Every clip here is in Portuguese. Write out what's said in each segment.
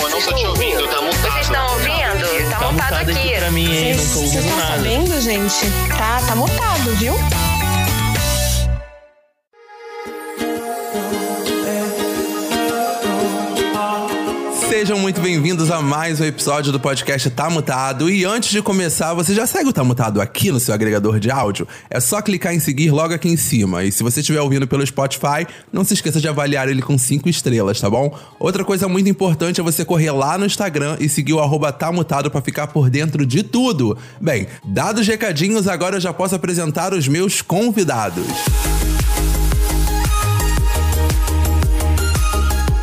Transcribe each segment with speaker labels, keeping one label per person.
Speaker 1: Não, eu não tô te ouvindo, tá mutado.
Speaker 2: Vocês estão ouvindo? Tá,
Speaker 3: Tá
Speaker 2: mutado
Speaker 3: mutado aqui
Speaker 2: aqui.
Speaker 3: pra mim, hein? Não tô
Speaker 4: Vocês
Speaker 3: ouvindo
Speaker 4: estão
Speaker 3: nada.
Speaker 4: sabendo, gente? Tá, tá mutado, viu?
Speaker 5: Sejam muito bem-vindos a mais um episódio do podcast Tá Mutado. E antes de começar, você já segue o Tá Mutado aqui no seu agregador de áudio? É só clicar em seguir logo aqui em cima. E se você estiver ouvindo pelo Spotify, não se esqueça de avaliar ele com cinco estrelas, tá bom? Outra coisa muito importante é você correr lá no Instagram e seguir o arroba Tá Mutado pra ficar por dentro de tudo. Bem, dados os recadinhos, agora eu já posso apresentar os meus convidados.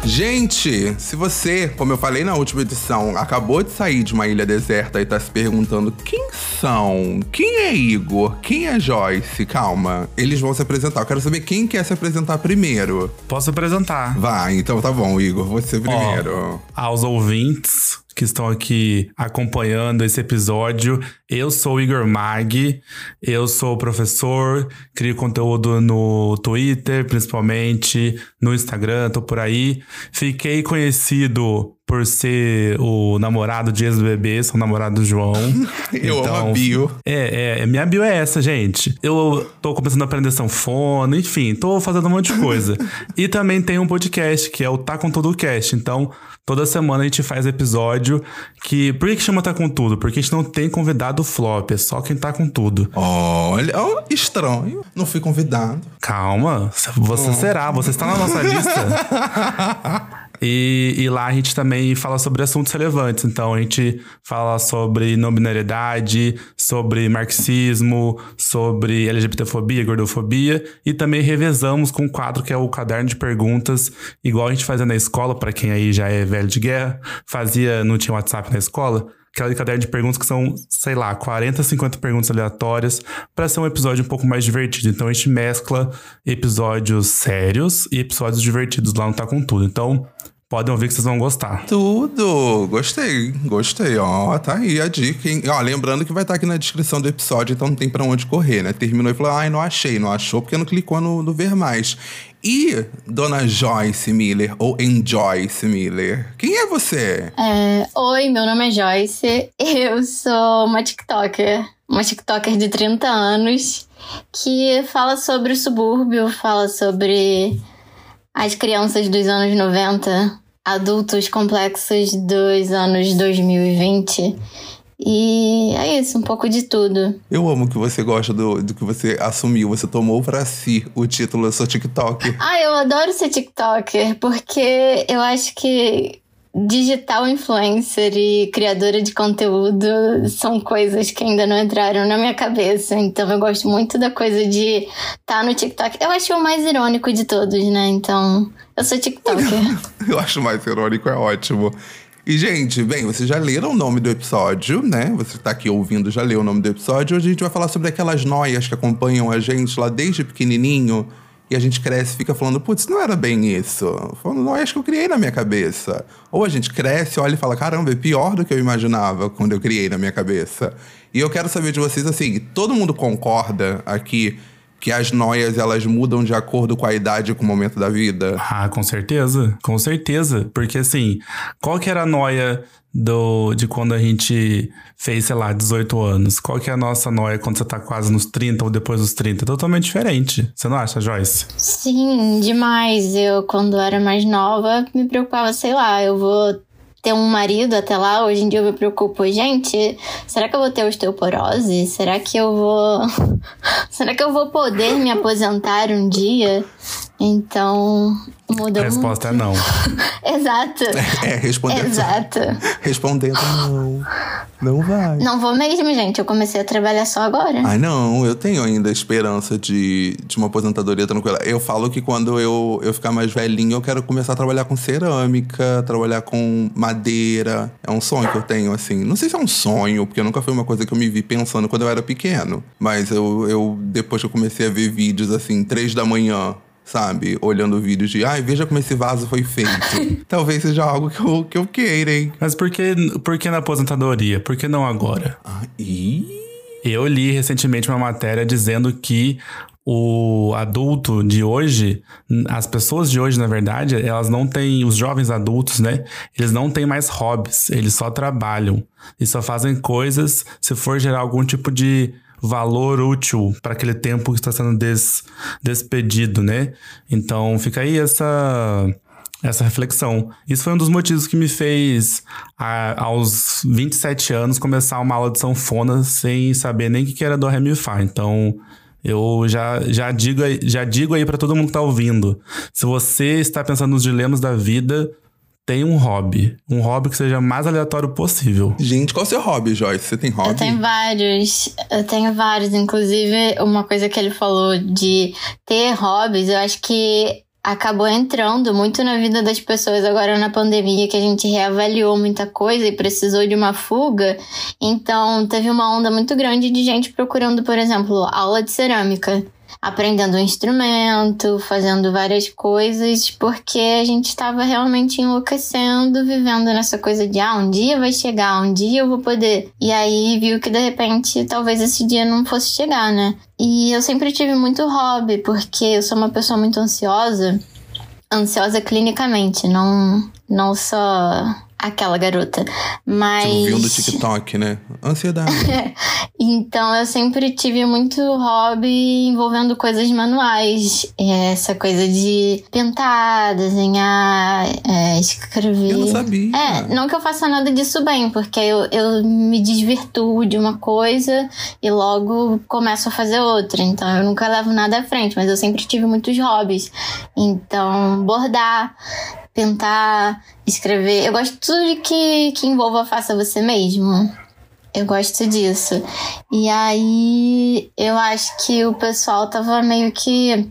Speaker 5: Gente, se você, como eu falei na última edição, acabou de sair de uma ilha deserta e tá se perguntando quem são, quem é Igor, quem é Joyce, calma, eles vão se apresentar. Eu quero saber quem quer se apresentar primeiro.
Speaker 6: Posso apresentar.
Speaker 5: Vai, então tá bom, Igor, você primeiro.
Speaker 6: Aos ouvintes que estão aqui acompanhando esse episódio, eu sou o Igor Mag, eu sou professor, crio conteúdo no Twitter, principalmente, no Instagram, tô por aí. Fiquei conhecido por ser o namorado de ex-bebê, sou o namorado do João.
Speaker 5: Eu amo a bio.
Speaker 6: É, é, minha bio é essa, gente. Eu tô começando a aprender sanfona, enfim, tô fazendo um monte de coisa. e também tem um podcast, que é o Tá Com Tudo Cast. Então, toda semana a gente faz episódio que... Por que, que chama Tá Com Tudo? Porque a gente não tem convidado flop, é só quem tá com tudo.
Speaker 5: Olha, ó, estranho, não fui convidado.
Speaker 6: Calma, você será, você está na nossa lista. E, e lá a gente também fala sobre assuntos relevantes. Então a gente fala sobre não binariedade, sobre marxismo, sobre LGBTfobia, gordofobia e também revezamos com um quadro que é o caderno de perguntas, igual a gente fazia na escola, para quem aí já é velho de guerra, fazia, não tinha WhatsApp na escola. Aquela caderno de perguntas que são, sei lá, 40, 50 perguntas aleatórias para ser um episódio um pouco mais divertido. Então a gente mescla episódios sérios e episódios divertidos lá no Tá Com Tudo. Então podem ouvir que vocês vão gostar.
Speaker 5: Tudo! Gostei, gostei. Ó, tá aí a dica, hein? Ó, lembrando que vai estar aqui na descrição do episódio, então não tem pra onde correr, né? Terminou e falou, ai, não achei. Não achou porque não clicou no, no ver mais. E Dona Joyce Miller, ou Enjoyce Miller, quem é você?
Speaker 7: É, Oi, meu nome é Joyce. Eu sou uma TikToker. Uma TikToker de 30 anos que fala sobre o subúrbio, fala sobre as crianças dos anos 90, adultos complexos dos anos 2020. E é isso, um pouco de tudo.
Speaker 5: Eu amo que você gosta do, do que você assumiu, você tomou pra si o título Eu Sou TikTok.
Speaker 7: Ah, eu adoro ser TikToker, porque eu acho que digital influencer e criadora de conteúdo são coisas que ainda não entraram na minha cabeça. Então eu gosto muito da coisa de estar tá no TikTok. Eu acho o mais irônico de todos, né? Então, eu sou TikToker.
Speaker 5: Eu acho mais irônico, é ótimo. E, gente, bem, vocês já leram o nome do episódio, né? Você tá aqui ouvindo, já leu o nome do episódio. Hoje a gente vai falar sobre aquelas noias que acompanham a gente lá desde pequenininho. E a gente cresce e fica falando, putz, não era bem isso. Falando, noias que eu criei na minha cabeça. Ou a gente cresce, olha e fala, caramba, é pior do que eu imaginava quando eu criei na minha cabeça. E eu quero saber de vocês, assim, todo mundo concorda aqui que as noias elas mudam de acordo com a idade e com o momento da vida?
Speaker 6: Ah, com certeza, com certeza. Porque assim, qual que era a noia do, de quando a gente fez, sei lá, 18 anos? Qual que é a nossa noia quando você tá quase nos 30 ou depois dos 30? Totalmente diferente. Você não acha, Joyce?
Speaker 7: Sim, demais. Eu, quando era mais nova, me preocupava, sei lá, eu vou ter um marido até lá, hoje em dia eu me preocupo, gente, será que eu vou ter osteoporose? Será que eu vou. será que eu vou poder me aposentar um dia? Então, muda
Speaker 6: A resposta é não.
Speaker 7: Exato.
Speaker 5: É, respondendo.
Speaker 7: Exato.
Speaker 5: Respondendo, não. Não vai.
Speaker 7: Não vou mesmo, gente. Eu comecei a trabalhar só agora.
Speaker 5: Ai, não, eu tenho ainda esperança de, de uma aposentadoria tranquila. Eu falo que quando eu, eu ficar mais velhinho, eu quero começar a trabalhar com cerâmica, trabalhar com madeira. É um sonho que eu tenho, assim. Não sei se é um sonho, porque nunca foi uma coisa que eu me vi pensando quando eu era pequeno. Mas eu, eu depois que eu comecei a ver vídeos, assim, três da manhã, sabe? Olhando vídeos de, ai, veja como esse vaso foi feito. Talvez seja algo que eu, que eu queira, hein?
Speaker 6: Mas por que, por que na aposentadoria? Por que não agora?
Speaker 5: Ah, ih...
Speaker 6: Eu li recentemente uma matéria dizendo que o adulto de hoje, as pessoas de hoje, na verdade, elas não têm, os jovens adultos, né? Eles não têm mais hobbies, eles só trabalham e só fazem coisas se for gerar algum tipo de valor útil para aquele tempo que está sendo des, despedido, né? Então fica aí essa essa reflexão. Isso foi um dos motivos que me fez, a, aos 27 anos, começar uma aula de sanfona sem saber nem o que era do Ré Fá. Então, eu já, já, digo, já digo aí para todo mundo que tá ouvindo. Se você está pensando nos dilemas da vida, tem um hobby. Um hobby que seja mais aleatório possível.
Speaker 5: Gente, qual é o seu hobby, Joyce? Você tem hobby?
Speaker 7: Eu tenho vários. Eu tenho vários. Inclusive, uma coisa que ele falou de ter hobbies, eu acho que acabou entrando muito na vida das pessoas agora na pandemia, que a gente reavaliou muita coisa e precisou de uma fuga. Então, teve uma onda muito grande de gente procurando, por exemplo, aula de cerâmica aprendendo um instrumento, fazendo várias coisas, porque a gente estava realmente enlouquecendo, vivendo nessa coisa de ah, um dia vai chegar, um dia eu vou poder. E aí viu que de repente talvez esse dia não fosse chegar, né? E eu sempre tive muito hobby, porque eu sou uma pessoa muito ansiosa, ansiosa clinicamente, não não só aquela garota. Mas.
Speaker 5: Tipo, viu do TikTok, né? Ansiedade.
Speaker 7: então eu sempre tive muito hobby envolvendo coisas manuais. Essa coisa de pintar, desenhar, é, escrever.
Speaker 5: Eu não sabia.
Speaker 7: É, não que eu faça nada disso bem, porque eu, eu me desvirtuo de uma coisa e logo começo a fazer outra. Então eu nunca levo nada à frente, mas eu sempre tive muitos hobbies. Então, bordar tentar escrever. Eu gosto de tudo que, que envolva faça você mesmo. Eu gosto disso. E aí eu acho que o pessoal tava meio que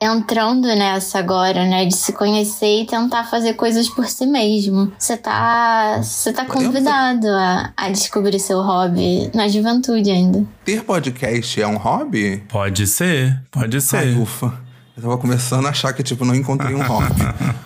Speaker 7: entrando nessa agora, né? De se conhecer e tentar fazer coisas por si mesmo. Você tá, você tá convidado a, a descobrir seu hobby na juventude ainda.
Speaker 5: Ter podcast é um hobby?
Speaker 6: Pode ser, pode ser. Ai,
Speaker 5: ufa. Eu tava começando a achar que, tipo, não encontrei um hobby.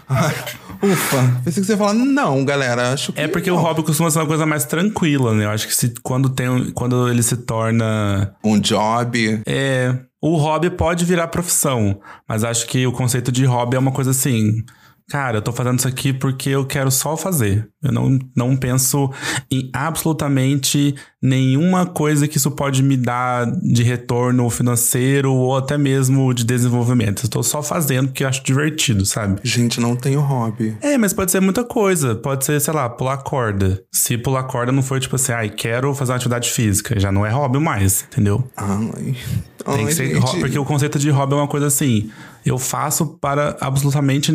Speaker 5: Ufa, pensei que você ia falar, não, galera, acho que.
Speaker 6: É porque não. o hobby costuma ser uma coisa mais tranquila, né? Eu acho que se, quando, tem, quando ele se torna.
Speaker 5: Um job.
Speaker 6: É. O hobby pode virar profissão, mas acho que o conceito de hobby é uma coisa assim cara, eu tô fazendo isso aqui porque eu quero só fazer. Eu não, não penso em absolutamente nenhuma coisa que isso pode me dar de retorno financeiro ou até mesmo de desenvolvimento. Eu tô só fazendo porque eu acho divertido, sabe?
Speaker 5: Gente, não tenho hobby.
Speaker 6: É, mas pode ser muita coisa. Pode ser, sei lá, pular corda. Se pular corda não foi tipo assim, ai, quero fazer uma atividade física. Já não é hobby mais, entendeu?
Speaker 5: Ai.
Speaker 6: Tem que ser, porque o conceito de hobby é uma coisa assim eu faço para absolutamente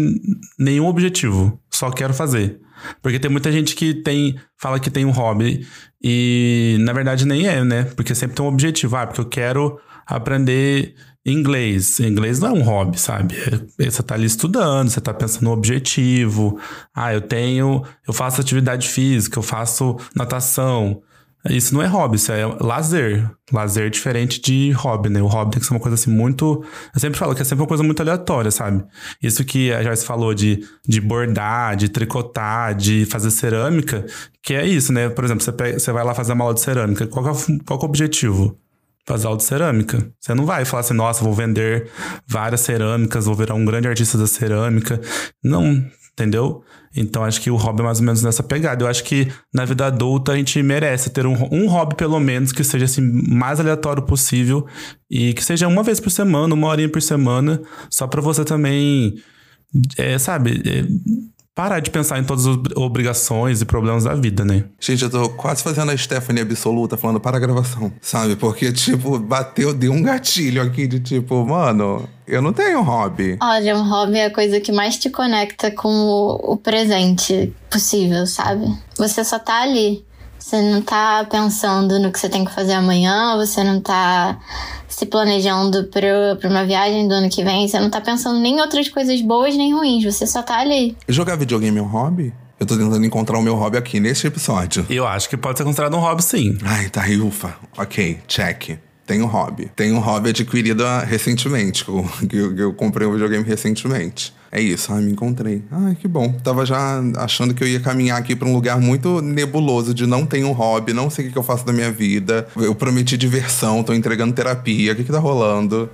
Speaker 6: nenhum objetivo. Só quero fazer. Porque tem muita gente que tem fala que tem um hobby e na verdade nem é, né? Porque sempre tem um objetivo. Ah, porque eu quero aprender inglês. Inglês não é um hobby, sabe? É, você tá ali estudando, você tá pensando no objetivo. Ah, eu tenho, eu faço atividade física, eu faço natação. Isso não é hobby, isso é lazer. Lazer diferente de hobby, né? O hobby tem que ser uma coisa assim muito. Eu sempre falo que é sempre uma coisa muito aleatória, sabe? Isso que a Joyce falou de, de bordar, de tricotar, de fazer cerâmica, que é isso, né? Por exemplo, você, pega, você vai lá fazer uma aula de cerâmica. Qual é, qual é o objetivo? fazer aula de cerâmica. Você não vai falar assim, nossa, vou vender várias cerâmicas, vou virar um grande artista da cerâmica. Não, entendeu? Então acho que o hobby é mais ou menos nessa pegada. Eu acho que na vida adulta a gente merece ter um, um hobby, pelo menos, que seja assim, mais aleatório possível e que seja uma vez por semana, uma horinha por semana, só para você também, é, sabe, é, parar de pensar em todas as obrigações e problemas da vida, né?
Speaker 5: Gente, eu tô quase fazendo a Stephanie absoluta falando para a gravação, sabe? Porque, tipo, bateu, deu um gatilho aqui de tipo, mano, eu não tenho hobby.
Speaker 7: Olha, um hobby é a coisa que mais te conecta com o, o presente possível, sabe? Você só tá ali. Você não tá pensando no que você tem que fazer amanhã, você não tá se planejando pra, pra uma viagem do ano que vem, você não tá pensando nem em outras coisas boas nem ruins, você só tá ali.
Speaker 5: Jogar videogame é um hobby? Eu tô tentando encontrar o meu hobby aqui nesse episódio.
Speaker 6: Eu acho que pode ser considerado um hobby, sim.
Speaker 5: Ai, tá aí, ufa. Ok, check. Tenho um hobby. Tenho um hobby adquirido recentemente, que eu, que eu comprei um videogame recentemente é isso, ah, me encontrei. Ai, que bom. Tava já achando que eu ia caminhar aqui para um lugar muito nebuloso de não tenho hobby, não sei o que, eu faço da minha vida. Eu prometi diversão, tô entregando terapia, o que, que tá rolando?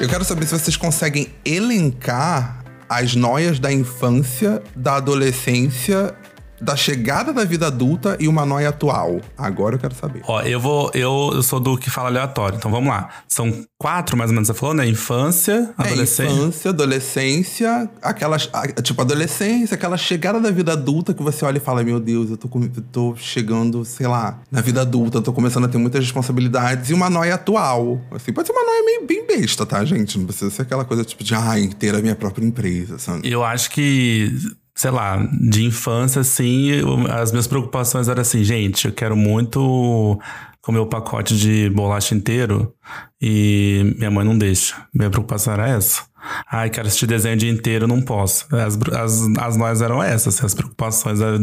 Speaker 5: Eu quero saber se vocês conseguem elencar as noias da infância, da adolescência da chegada da vida adulta e uma noia atual? Agora eu quero saber.
Speaker 6: Ó, eu vou. Eu, eu sou do que fala aleatório, então vamos lá. São quatro, mais ou menos, você falou, né? Infância, adolescência.
Speaker 5: É, infância, adolescência, aquelas. Tipo, adolescência, aquela chegada da vida adulta que você olha e fala: Meu Deus, eu tô, com, eu tô chegando, sei lá, na vida adulta, eu tô começando a ter muitas responsabilidades. E uma noia atual. Assim, pode ser uma noia meio bem besta, tá, gente? Não precisa ser aquela coisa tipo de, ai, ter a minha própria empresa, sabe?
Speaker 6: Eu acho que sei lá, de infância, assim, as minhas preocupações eram assim, gente, eu quero muito comer o pacote de bolacha inteiro e minha mãe não deixa. Minha preocupação era essa. Ai, quero assistir desenho o dia inteiro, não posso. As, as, as nós eram essas, as preocupações da,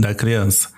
Speaker 6: da criança.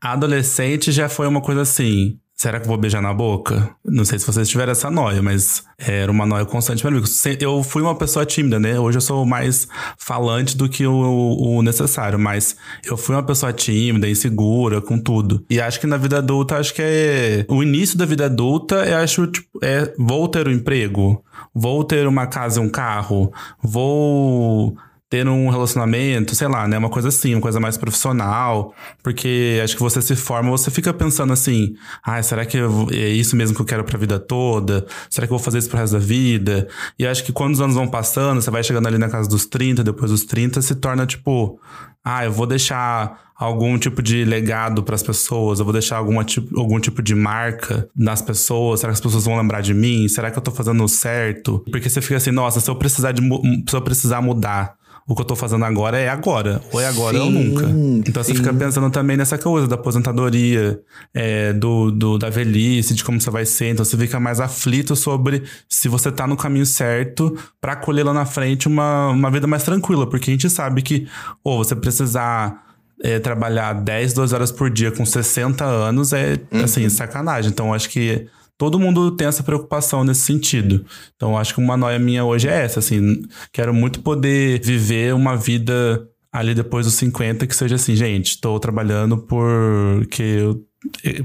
Speaker 6: A adolescente já foi uma coisa assim, Será que eu vou beijar na boca? Não sei se vocês tiveram essa noia, mas era uma noia constante para mim. Eu fui uma pessoa tímida, né? Hoje eu sou mais falante do que o, o, necessário, mas eu fui uma pessoa tímida, insegura, com tudo. E acho que na vida adulta, acho que é. O início da vida adulta, eu acho, tipo, é. Vou ter um emprego, vou ter uma casa e um carro, vou ter um relacionamento, sei lá, né? Uma coisa assim, uma coisa mais profissional. Porque acho que você se forma, você fica pensando assim: ah, será que é isso mesmo que eu quero pra vida toda? Será que eu vou fazer isso pro resto da vida? E acho que quando os anos vão passando, você vai chegando ali na casa dos 30, depois dos 30, se torna tipo: ah, eu vou deixar algum tipo de legado para as pessoas, eu vou deixar alguma tipo, algum tipo de marca nas pessoas, será que as pessoas vão lembrar de mim? Será que eu tô fazendo certo? Porque você fica assim, nossa, se eu precisar de se eu precisar mudar o que eu tô fazendo agora é agora. Ou é agora sim, ou nunca. Então sim. você fica pensando também nessa coisa da aposentadoria, é, do, do, da velhice, de como você vai ser. Então você fica mais aflito sobre se você tá no caminho certo para colher lá na frente uma, uma vida mais tranquila. Porque a gente sabe que, ou você precisar. É, trabalhar 10, 12 horas por dia com 60 anos é, uhum. assim, sacanagem. Então, acho que todo mundo tem essa preocupação nesse sentido. Então, acho que uma noia minha hoje é essa, assim, quero muito poder viver uma vida ali depois dos 50 que seja assim, gente, estou trabalhando porque eu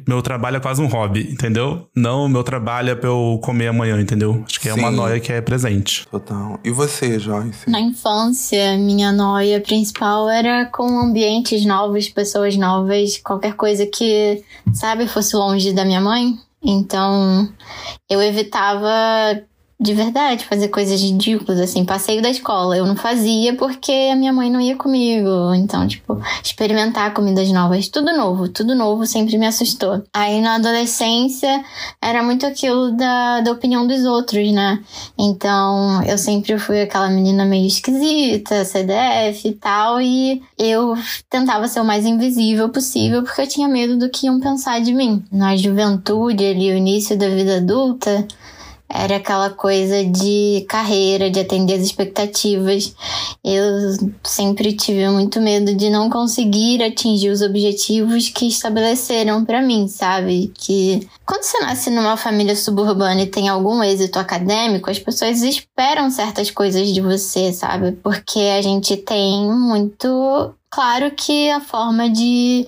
Speaker 6: meu trabalho é quase um hobby, entendeu? Não, meu trabalho é pra eu comer amanhã, entendeu? Acho que Sim. é uma noia que é presente.
Speaker 5: Total. E você, Joyce?
Speaker 7: Na infância, minha noia principal era com ambientes novos, pessoas novas, qualquer coisa que, sabe, fosse longe da minha mãe. Então, eu evitava de verdade fazer coisas ridículas, assim, passeio da escola. Eu não fazia porque a minha mãe não ia comigo. Então, tipo, experimentar comidas novas, tudo novo, tudo novo sempre me assustou. Aí na adolescência era muito aquilo da, da opinião dos outros, né? Então, eu sempre fui aquela menina meio esquisita, CDF e tal, e eu tentava ser o mais invisível possível porque eu tinha medo do que iam pensar de mim. Na juventude, ali, o início da vida adulta, era aquela coisa de carreira, de atender as expectativas. Eu sempre tive muito medo de não conseguir atingir os objetivos que estabeleceram para mim, sabe? Que quando você nasce numa família suburbana e tem algum êxito acadêmico, as pessoas esperam certas coisas de você, sabe? Porque a gente tem muito claro que a forma de,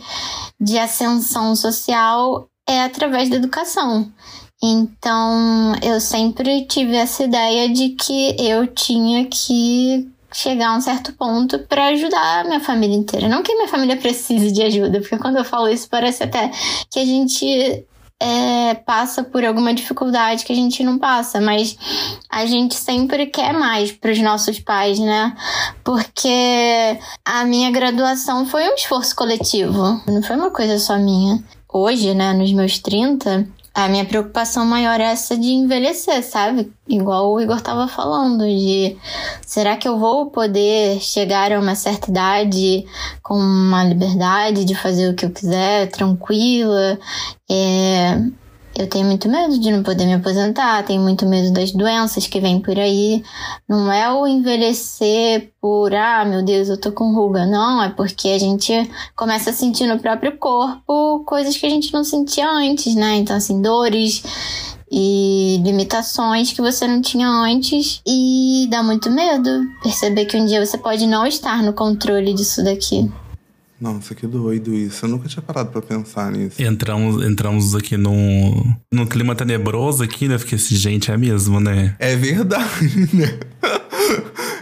Speaker 7: de ascensão social é através da educação. Então, eu sempre tive essa ideia de que eu tinha que chegar a um certo ponto para ajudar a minha família inteira. Não que minha família precise de ajuda, porque quando eu falo isso parece até que a gente é, passa por alguma dificuldade que a gente não passa, mas a gente sempre quer mais para os nossos pais, né? Porque a minha graduação foi um esforço coletivo, não foi uma coisa só minha. Hoje, né, nos meus 30, a minha preocupação maior é essa de envelhecer, sabe? Igual o Igor tava falando, de será que eu vou poder chegar a uma certa idade com uma liberdade de fazer o que eu quiser, tranquila? É, eu tenho muito medo de não poder me aposentar, tenho muito medo das doenças que vêm por aí. Não é o envelhecer por, ah, meu Deus, eu tô com ruga. Não, é porque a gente começa a sentir no próprio corpo coisas que a gente não sentia antes, né? Então, assim, dores e limitações que você não tinha antes e dá muito medo perceber que um dia você pode não estar no controle disso daqui.
Speaker 5: Nossa, que doido isso. Eu nunca tinha parado pra pensar nisso.
Speaker 6: Entramos, entramos aqui num, num clima tenebroso aqui, né? Porque esse gente é mesmo, né?
Speaker 5: É verdade, né?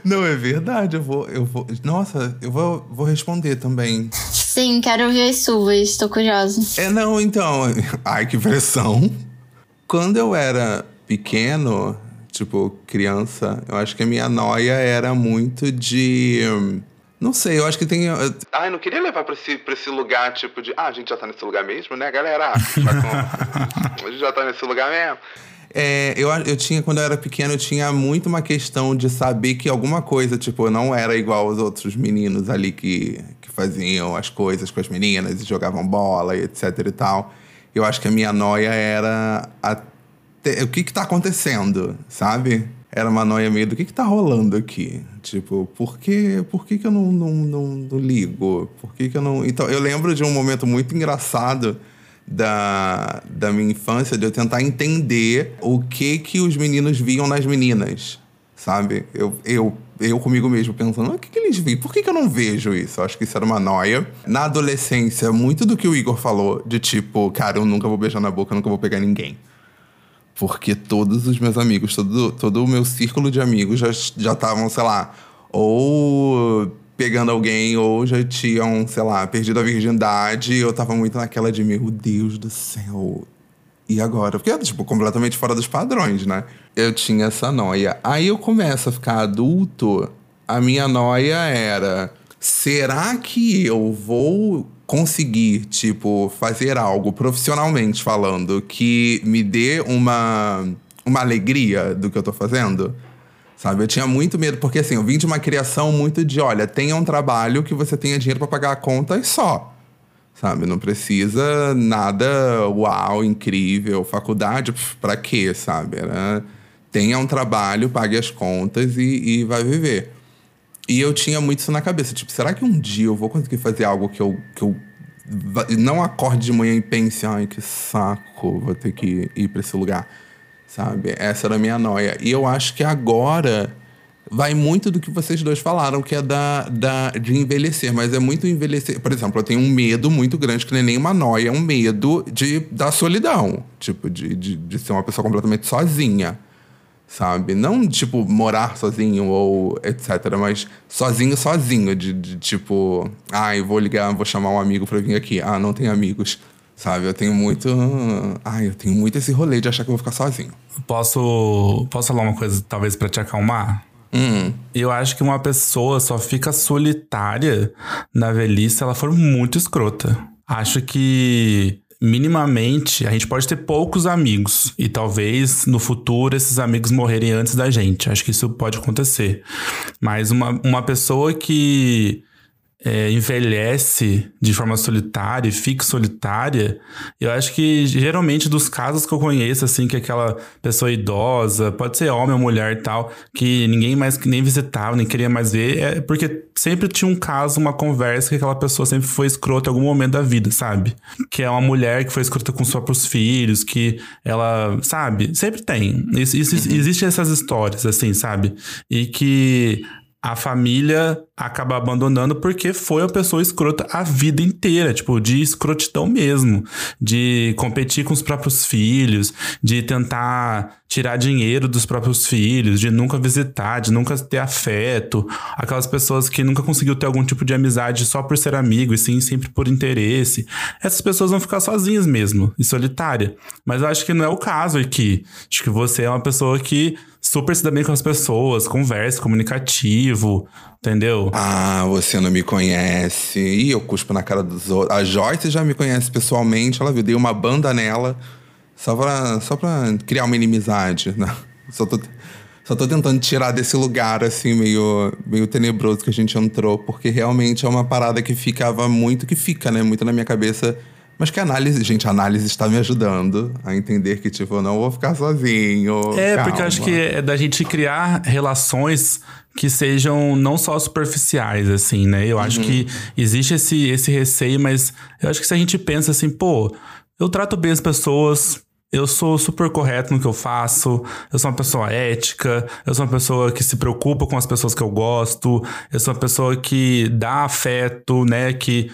Speaker 5: Não, é verdade. Eu vou. Eu vou nossa, eu vou, vou responder também.
Speaker 7: Sim, quero ouvir as suas, tô curiosa.
Speaker 5: É, não, então. Ai, que pressão. Quando eu era pequeno, tipo, criança, eu acho que a minha noia era muito de. Não sei, eu acho que tem. Ai, não queria levar pra esse, pra esse lugar, tipo, de. Ah, a gente já tá nesse lugar mesmo, né, galera? Já a gente já tá nesse lugar mesmo. É, eu, eu tinha, quando eu era pequeno, eu tinha muito uma questão de saber que alguma coisa, tipo, não era igual aos outros meninos ali que, que faziam as coisas com as meninas e jogavam bola e etc e tal. Eu acho que a minha noia era até, o que que tá acontecendo, sabe? Era uma noia meio do que que tá rolando aqui. Tipo, por que, por que, que eu não, não, não, não ligo? Por que, que eu não. Então, eu lembro de um momento muito engraçado da, da minha infância de eu tentar entender o que que os meninos viam nas meninas, sabe? Eu, eu, eu comigo mesmo pensando, o que, que eles viam? Por que, que eu não vejo isso? Eu acho que isso era uma noia. Na adolescência, muito do que o Igor falou, de tipo, cara, eu nunca vou beijar na boca, eu nunca vou pegar ninguém. Porque todos os meus amigos, todo, todo o meu círculo de amigos já estavam, sei lá, ou pegando alguém ou já tinham, sei lá, perdido a virgindade. Eu tava muito naquela de, meu Deus do céu. E agora? Porque é, tipo, completamente fora dos padrões, né? Eu tinha essa noia. Aí eu começo a ficar adulto, a minha noia era: será que eu vou conseguir, tipo, fazer algo profissionalmente falando que me dê uma, uma alegria do que eu tô fazendo? Sabe? Eu tinha muito medo, porque assim, eu vim de uma criação muito de, olha, tenha um trabalho que você tenha dinheiro para pagar a conta e só. Sabe? Não precisa nada uau, incrível, faculdade, para quê, sabe? Era, tenha um trabalho, pague as contas e, e vai viver. E eu tinha muito isso na cabeça, tipo, será que um dia eu vou conseguir fazer algo que eu, que eu não acorde de manhã e pense, ai, que saco, vou ter que ir para esse lugar sabe? Essa era a minha noia. E eu acho que agora vai muito do que vocês dois falaram, que é da, da, de envelhecer, mas é muito envelhecer. Por exemplo, eu tenho um medo muito grande, que não é nem uma noia, é um medo de, da solidão. Tipo, de, de, de ser uma pessoa completamente sozinha. Sabe? Não, tipo, morar sozinho ou etc. Mas sozinho, sozinho. De, de tipo, ah, eu vou ligar, vou chamar um amigo pra vir aqui. Ah, não tem amigos. Sabe? Eu tenho muito. Ai, eu tenho muito esse rolê de achar que eu vou ficar sozinho.
Speaker 6: Posso, posso falar uma coisa, talvez, para te acalmar?
Speaker 5: Hum.
Speaker 6: Eu acho que uma pessoa só fica solitária na velhice se ela for muito escrota. Acho que minimamente, a gente pode ter poucos amigos e talvez no futuro esses amigos morrerem antes da gente. Acho que isso pode acontecer. Mas uma, uma pessoa que é, envelhece de forma solitária e fica solitária, eu acho que geralmente dos casos que eu conheço, assim, que aquela pessoa idosa, pode ser homem ou mulher e tal, que ninguém mais nem visitava, nem queria mais ver, é porque sempre tinha um caso, uma conversa que aquela pessoa sempre foi escrota em algum momento da vida, sabe? Que é uma mulher que foi escrota com os próprios filhos, que ela, sabe? Sempre tem. Isso, isso, uhum. Existem essas histórias, assim, sabe? E que a família acaba abandonando porque foi uma pessoa escrota a vida inteira, tipo, de escrotidão mesmo, de competir com os próprios filhos, de tentar tirar dinheiro dos próprios filhos, de nunca visitar, de nunca ter afeto, aquelas pessoas que nunca conseguiu ter algum tipo de amizade só por ser amigo e sim sempre por interesse. Essas pessoas vão ficar sozinhas mesmo e solitária. Mas eu acho que não é o caso aqui. Acho que você é uma pessoa que super se dá bem com as pessoas, conversa, comunicativo, entendeu?
Speaker 5: Ah, você não me conhece. Ih, eu cuspo na cara dos outros. A Joyce já me conhece pessoalmente, ela viu, dei uma banda nela só pra, só pra criar uma inimizade, né? Só tô, só tô tentando tirar desse lugar, assim, meio, meio tenebroso que a gente entrou, porque realmente é uma parada que ficava muito, que fica, né? Muito na minha cabeça mas que análise, gente, a análise está me ajudando a entender que, tipo, eu não vou ficar sozinho.
Speaker 6: É,
Speaker 5: calma.
Speaker 6: porque eu acho que é da gente criar relações que sejam não só superficiais, assim, né? Eu uhum. acho que existe esse, esse receio, mas eu acho que se a gente pensa assim, pô, eu trato bem as pessoas, eu sou super correto no que eu faço, eu sou uma pessoa ética, eu sou uma pessoa que se preocupa com as pessoas que eu gosto, eu sou uma pessoa que dá afeto, né? Que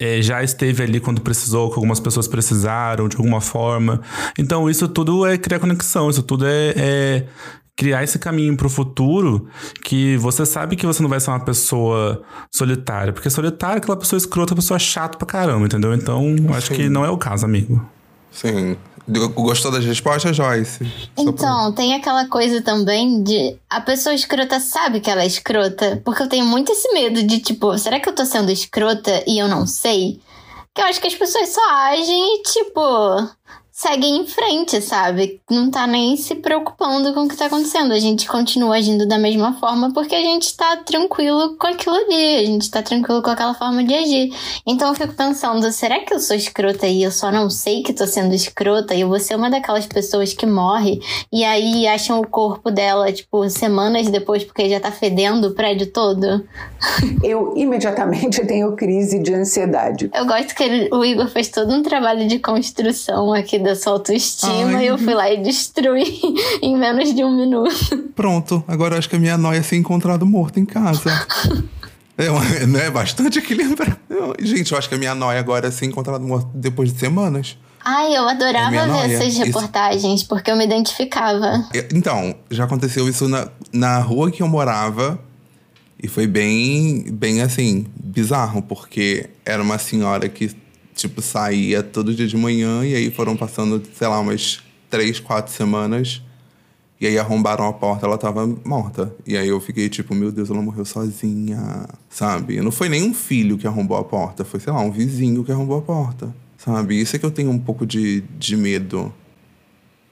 Speaker 6: é, já esteve ali quando precisou, que algumas pessoas precisaram de alguma forma. Então, isso tudo é criar conexão, isso tudo é, é criar esse caminho pro futuro que você sabe que você não vai ser uma pessoa solitária. Porque solitária é aquela pessoa escrota, pessoa chata pra caramba, entendeu? Então, acho
Speaker 5: Sim.
Speaker 6: que não é o caso, amigo.
Speaker 5: Sim. Gostou das respostas, Joyce? Pra-
Speaker 7: Então, tem aquela coisa também de a pessoa escrota sabe que ela é escrota, porque eu tenho muito esse medo de tipo, será que eu tô sendo escrota e eu não sei? Que eu acho que as pessoas só agem e tipo, seguem em frente, sabe? Não tá nem se preocupando com o que tá acontecendo. A gente continua agindo da mesma forma porque a gente tá tranquilo com aquilo ali, a gente tá tranquilo com aquela forma de agir. Então eu fico pensando, será que eu sou escrota e eu só não sei que tô sendo escrota e eu vou ser uma daquelas pessoas que morre e aí acham o corpo dela, tipo, semanas depois porque já tá fedendo o prédio todo?
Speaker 1: Eu imediatamente tenho crise de ansiedade.
Speaker 7: Eu gosto que ele- o Igor fez todo um trabalho de construção aqui da sua autoestima
Speaker 5: Ai.
Speaker 7: e eu fui lá e destruí em menos de um minuto.
Speaker 5: Pronto, agora eu acho que a minha noia é ser encontrado morto em casa. É, não é bastante equilibrado. Gente, eu acho que a minha noia agora é ser encontrado morto depois de semanas.
Speaker 7: Ai, eu adorava
Speaker 5: É
Speaker 7: ver essas
Speaker 5: Isso-
Speaker 7: reportagens porque eu me identificava.
Speaker 5: É, Então, já aconteceu isso na, na rua que eu morava. E foi bem, bem assim, bizarro, porque era uma senhora que, tipo, saía todo dia de manhã e aí foram passando, sei lá, umas três, quatro semanas. E aí arrombaram a porta, ela tava morta. E aí eu fiquei tipo, meu Deus, ela morreu sozinha, sabe? Não foi nem um filho que arrombou a porta, foi, sei lá, um vizinho que arrombou a porta, sabe? Isso é que eu tenho um pouco de, de medo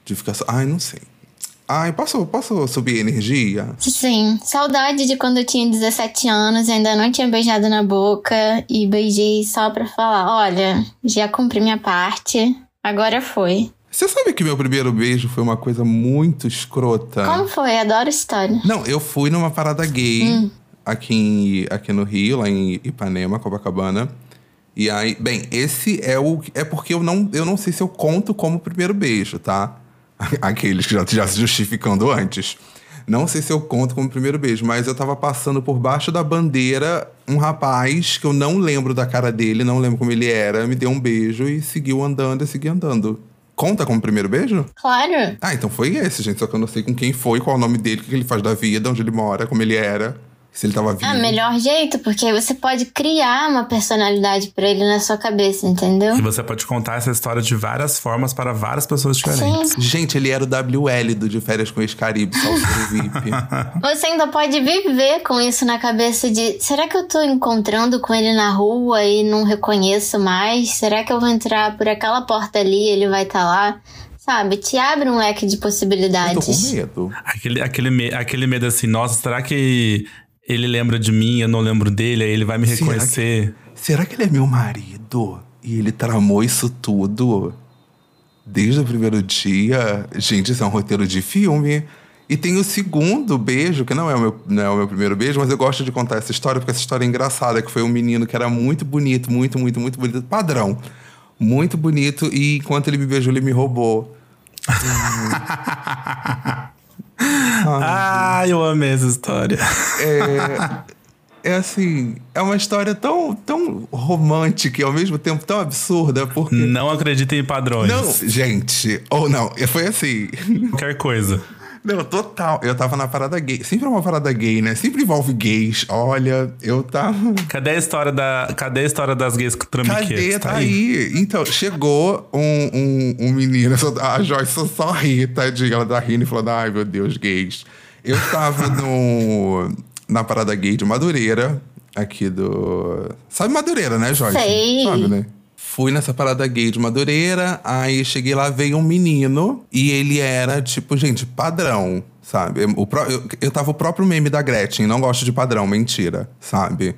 Speaker 5: de ficar só. Ai, não sei. Ai, posso, posso subir a energia?
Speaker 7: Sim, saudade de quando eu tinha 17 anos, ainda não tinha beijado na boca e beijei só pra falar: olha, já cumpri minha parte, agora foi.
Speaker 5: Você sabe que meu primeiro beijo foi uma coisa muito escrota?
Speaker 7: Como foi? Adoro história.
Speaker 5: Não, eu fui numa parada gay aqui, em, aqui no Rio, lá em Ipanema, Copacabana. E aí, bem, esse é o. É porque eu não, eu não sei se eu conto como primeiro beijo, tá? Aqueles que já, já se justificando antes. Não sei se eu conto como primeiro beijo, mas eu tava passando por baixo da bandeira um rapaz que eu não lembro da cara dele, não lembro como ele era, me deu um beijo e seguiu andando e segui andando. Conta como primeiro beijo?
Speaker 7: Claro.
Speaker 5: Ah, então foi esse, gente. Só que eu não sei com quem foi, qual é o nome dele, o que ele faz da vida, onde ele mora, como ele era, se ele tava vivo.
Speaker 7: Ah, melhor jeito, porque você pode criar uma personalidade pra ele na sua cabeça, entendeu?
Speaker 6: E você pode contar essa história de várias formas para várias pessoas diferentes.
Speaker 7: Sim.
Speaker 5: Gente, ele era o WL do De Férias com Ex-Caribe, só o seu VIP.
Speaker 7: Você ainda pode viver com isso na cabeça de será que eu tô encontrando com ele na rua e não reconheço mais? Será que eu vou entrar por aquela porta ali e ele vai estar lá? Sabe? Te abre um leque de
Speaker 5: Eu tô com
Speaker 7: possibilidades.
Speaker 5: medo.
Speaker 6: Aquele, aquele, aquele medo assim, nossa, será que ele lembra de mim, eu não lembro dele, aí ele vai me
Speaker 5: Será que-
Speaker 6: reconhecer?
Speaker 5: Será que ele é meu marido? E ele tramou isso tudo desde o primeiro dia? Gente, isso é um roteiro de filme. E tem o segundo beijo, que não é, o meu, não é o meu primeiro beijo, mas eu gosto de contar essa história, porque essa história é engraçada, que foi um menino que era muito bonito, muito, muito, muito bonito, padrão. Muito bonito, e enquanto ele me beijou, ele me roubou.
Speaker 6: Ah, eu amei essa história.
Speaker 5: É assim, é uma história tão, tão romântica e ao mesmo tempo tão absurda, porque.
Speaker 6: Não acreditem em padrões.
Speaker 5: Não, gente, ou não, foi assim.
Speaker 6: Qualquer coisa.
Speaker 5: Não, total. Eu tava na parada gay. Sempre é uma parada gay, né? Sempre envolve gays. Olha, eu tava.
Speaker 6: Cadê a história, da, cadê a história das gays trambiquetas?
Speaker 5: Cadê? Tá aí. Então, chegou um, um, um menino. A Joyce só, só ri, tadinha. Ela tá rindo e falando: ai meu Deus, gays. Eu tava no, na parada gay de Madureira, aqui do. Sabe Madureira, né, Joyce?
Speaker 7: Sei.
Speaker 5: Sabe, né? Fui nessa parada gay de Madureira, aí cheguei lá, veio um menino e ele era, tipo, gente, padrão, sabe? O eu, eu tava o próprio meme da Gretchen, não gosto de padrão, mentira, sabe?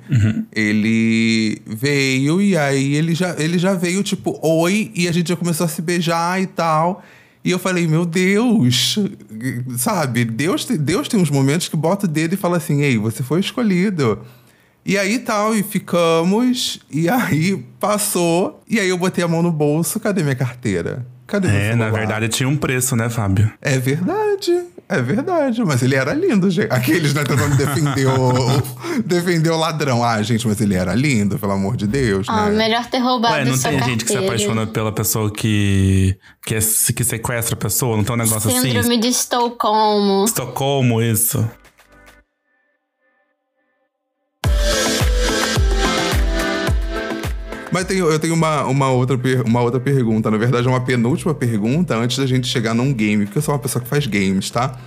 Speaker 5: Ele veio e aí ele já, ele já veio, tipo, oi, e a gente já começou a se beijar e tal. E eu falei, meu Deus, sabe? Deus, Deus tem uns momentos que bota o dedo e fala assim, ei, você foi escolhido. E aí tal, e ficamos, e aí passou, e aí eu botei a mão no bolso, cadê minha carteira? Cadê meu
Speaker 6: É, na
Speaker 5: celular?
Speaker 6: verdade tinha um preço, né, Fábio?
Speaker 5: É verdade. É verdade. Mas ele era lindo, gente. Aqueles, né, tentando defender o, defender o ladrão. Ah, gente, mas ele era lindo, pelo amor de Deus,
Speaker 7: Ah,
Speaker 5: né?
Speaker 7: melhor ter roubado
Speaker 6: Ué, não tem gente que se
Speaker 7: carteira.
Speaker 6: apaixona pela pessoa que, que, é- que sequestra a pessoa? Não tem um negócio assim?
Speaker 7: Síndrome de Estocolmo.
Speaker 6: Estocolmo, isso.
Speaker 5: Mas tenho- eu tenho uma, uma, outra, uma outra pergunta. Na verdade, é uma penúltima pergunta antes da gente chegar num game. Porque eu sou uma pessoa que faz games, tá?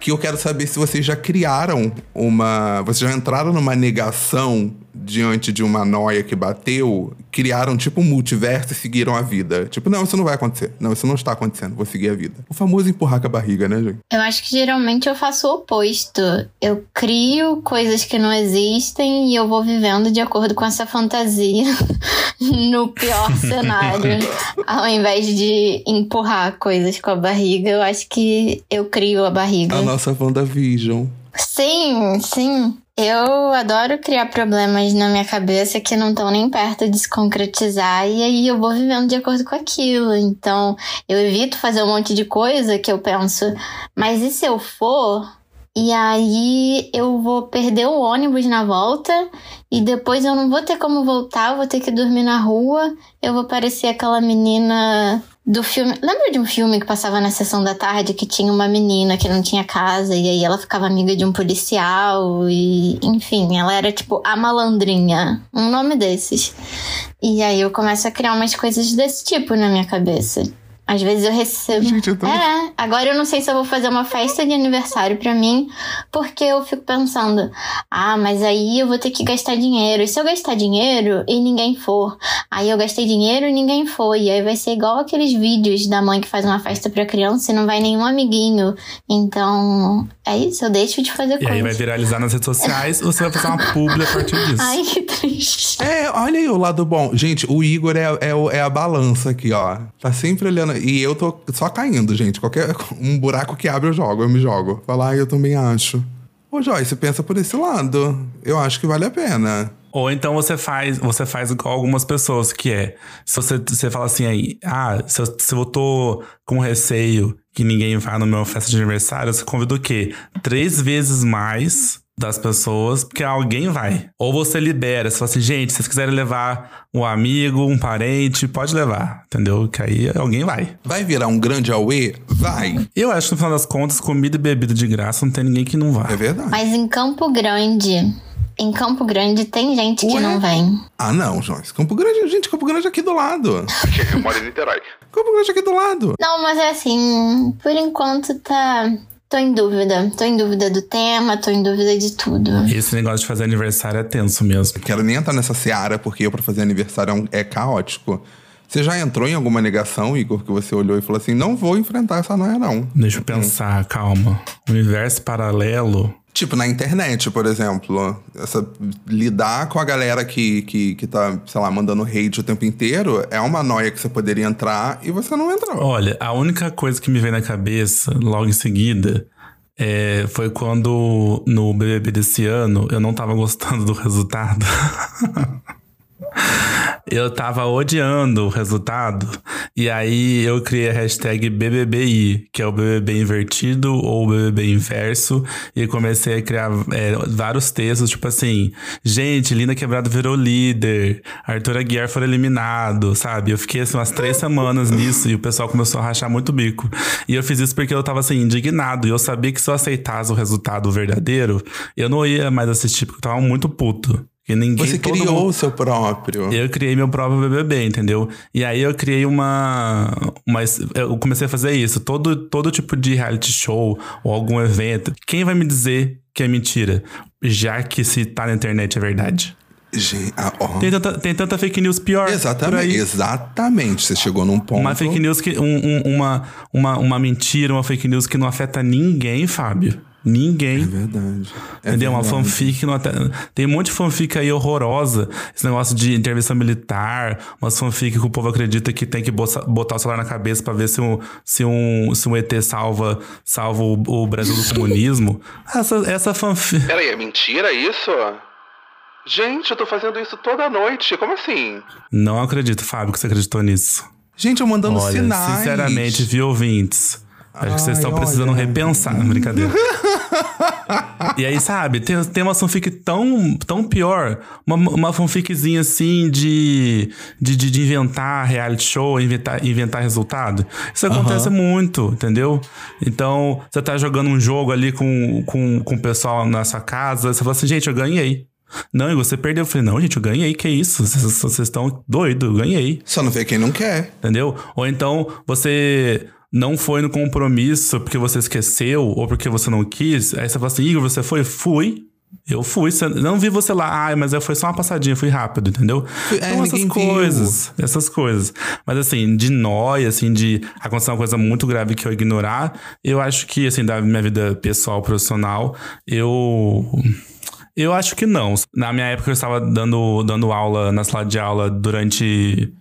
Speaker 5: Que eu quero saber se vocês já criaram uma. Vocês já entraram numa negação diante de uma noia que bateu, criaram tipo um multiverso e seguiram a vida. Tipo, não, isso não vai acontecer. Não, isso não está acontecendo. Vou seguir a vida. O famoso empurrar com a barriga, né, gente?
Speaker 7: Eu acho que geralmente eu faço o oposto. Eu crio coisas que não existem e eu vou vivendo de acordo com essa fantasia no pior cenário. Ao invés de empurrar coisas com a barriga, eu acho que eu crio a barriga.
Speaker 5: A nossa WandaVision.
Speaker 7: Sim, sim. Eu adoro criar problemas na minha cabeça que não estão nem perto de se concretizar e aí eu vou vivendo de acordo com aquilo. Então, eu evito fazer um monte de coisa que eu penso, mas e se eu for? E aí eu vou perder o ônibus na volta e depois eu não vou ter como voltar, eu vou ter que dormir na rua. Eu vou parecer aquela menina do filme. Lembra de um filme que passava na sessão da tarde que tinha uma menina que não tinha casa e aí ela ficava amiga de um policial e enfim, ela era tipo a malandrinha, um nome desses. E aí eu começo a criar umas coisas desse tipo na minha cabeça. Às vezes eu recebo.
Speaker 5: Gente, eu tô-
Speaker 7: É, agora eu não sei se eu vou fazer uma festa de aniversário pra mim, porque eu fico pensando, ah, mas aí eu vou ter que gastar dinheiro. E se eu gastar dinheiro e ninguém for? Aí eu gastei dinheiro e ninguém foi. E aí vai ser igual aqueles vídeos da mãe que faz uma festa pra criança e não vai nenhum amiguinho. Então, é isso, eu deixo de fazer
Speaker 6: E aí vai viralizar nas redes sociais ou você vai fazer uma publi a partir disso.
Speaker 7: Ai, que triste.
Speaker 5: É, olha aí o lado bom. Gente, o Igor é, é, é a balança aqui, ó. Tá sempre olhando. E eu tô só caindo, gente. Qualquer um buraco que abre, eu jogo, eu me jogo. Falar, ah, eu também acho. Ô, Joyce, pensa por esse lado. Eu acho que vale a pena.
Speaker 6: Ou então você faz, você faz algumas pessoas, que é, se você, você fala assim aí, ah, se eu, se eu tô com receio que ninguém vá no meu festa de aniversário, você convida o quê? Três vezes mais das pessoas, porque alguém vai. Ou você libera, você fala assim, gente, se vocês quiserem levar um amigo, um parente, pode levar, entendeu? Que aí alguém vai.
Speaker 5: Vai virar um grande auê? Vai.
Speaker 6: Eu acho que no final das contas, comida e bebida de graça, não tem ninguém que não vá.
Speaker 5: É verdade.
Speaker 7: Mas em Campo Grande, em Campo Grande tem gente que
Speaker 5: Ué?
Speaker 7: não vem.
Speaker 5: Ah, não, Joyce. Campo Grande, gente, Campo Grande é aqui do lado.
Speaker 2: Eu moro em Niterói.
Speaker 5: Campo Grande é aqui do lado.
Speaker 7: Não, mas é assim, por enquanto tá. Tô em dúvida. Tô em dúvida do tema, tô em dúvida de tudo.
Speaker 6: Esse negócio de fazer aniversário é tenso mesmo.
Speaker 5: Quero nem entrar nessa seara, porque eu, pra fazer aniversário, é, um- é caótico. Você já entrou em alguma negação, Igor, que você olhou e falou assim: não vou enfrentar essa noia, não.
Speaker 6: Deixa eu pensar, calma. Universo paralelo.
Speaker 5: Tipo, na internet, por exemplo. Essa, lidar com a galera que, que, que tá, sei lá, mandando hate o tempo inteiro é uma noia que você poderia entrar e você não entrou.
Speaker 6: Olha, a única coisa que me veio na cabeça logo em seguida é, foi quando no BBB desse ano eu não tava gostando do resultado. Eu tava odiando o resultado. E aí eu criei a hashtag BBBI, que é o BBB invertido ou BBB inverso. E comecei a criar é, vários textos, tipo assim: gente, Linda Quebrado virou líder, Arthur Aguiar foi eliminado, sabe? Eu fiquei assim umas três semanas nisso e o pessoal começou a rachar muito o bico. E eu fiz isso porque eu tava assim, indignado. E eu sabia que se eu aceitasse o resultado verdadeiro, eu não ia mais assistir, porque eu tava muito puto. Que ninguém,
Speaker 5: Você criou
Speaker 6: mundo-
Speaker 5: o seu próprio.
Speaker 6: eu criei meu próprio BBB, entendeu? E aí eu criei uma, uma. Eu comecei a fazer isso. Todo, todo tipo de reality show ou algum evento. Quem vai me dizer que é mentira? Já que se tá na internet é verdade.
Speaker 5: Gente, ah, ó.
Speaker 6: Tem tanta, tem tanta fake news pior.
Speaker 5: Exatamente, exatamente. Você chegou num ponto.
Speaker 6: Uma fake news que. um- um- uma, uma, uma mentira, uma fake news que não afeta ninguém, Fábio. Ninguém.
Speaker 5: É verdade. É
Speaker 6: Entendeu? Uma
Speaker 5: verdade.
Speaker 6: fanfic não até... Tem um monte de fanfic aí horrorosa. Esse negócio de intervenção militar, umas fanfic que o povo acredita que tem que botar o celular na cabeça pra ver se um, se um, se um ET salva, salva o, o Brasil do comunismo. Essa, essa fanfic.
Speaker 2: Peraí, é mentira isso? Gente, eu tô fazendo isso toda noite. Como assim?
Speaker 6: Não acredito, Fábio, que você acreditou nisso.
Speaker 5: Gente, eu mandando
Speaker 6: Olha,
Speaker 5: sinais.
Speaker 6: sinceramente, viu, ouvintes? Acho que vocês estão precisando
Speaker 5: olha.
Speaker 6: repensar. Brincadeira. e aí, sabe, tem, tem uma fanfic tão, tão pior. Uma, uma fanficzinha assim de, de, de, de inventar reality show, inventar, inventar resultado. Isso acontece muito, entendeu? Então, você tá jogando um jogo ali com, com, com o pessoal na sua casa, você fala assim, gente, eu ganhei. Não, e você perdeu. Eu falei, não, gente, eu ganhei, que isso? Vocês vocês estão doidos, eu ganhei.
Speaker 5: Só não vê quem não quer.
Speaker 6: Entendeu? Ou então você não foi no compromisso porque você esqueceu ou porque você não quis. Aí você fala assim, Igor, você foi? Fui. Eu fui. Não vi você lá. Ah, mas foi só uma passadinha, fui rápido, entendeu?
Speaker 5: É,
Speaker 6: então essas
Speaker 5: ninguém viu.
Speaker 6: coisas. Essas coisas. Mas assim, de nóia, assim, de acontecer uma coisa muito grave que eu ignorar, eu acho que, assim, da minha vida pessoal, profissional, eu. Eu acho que não. Na minha época eu estava dando, dando aula na sala de aula durante.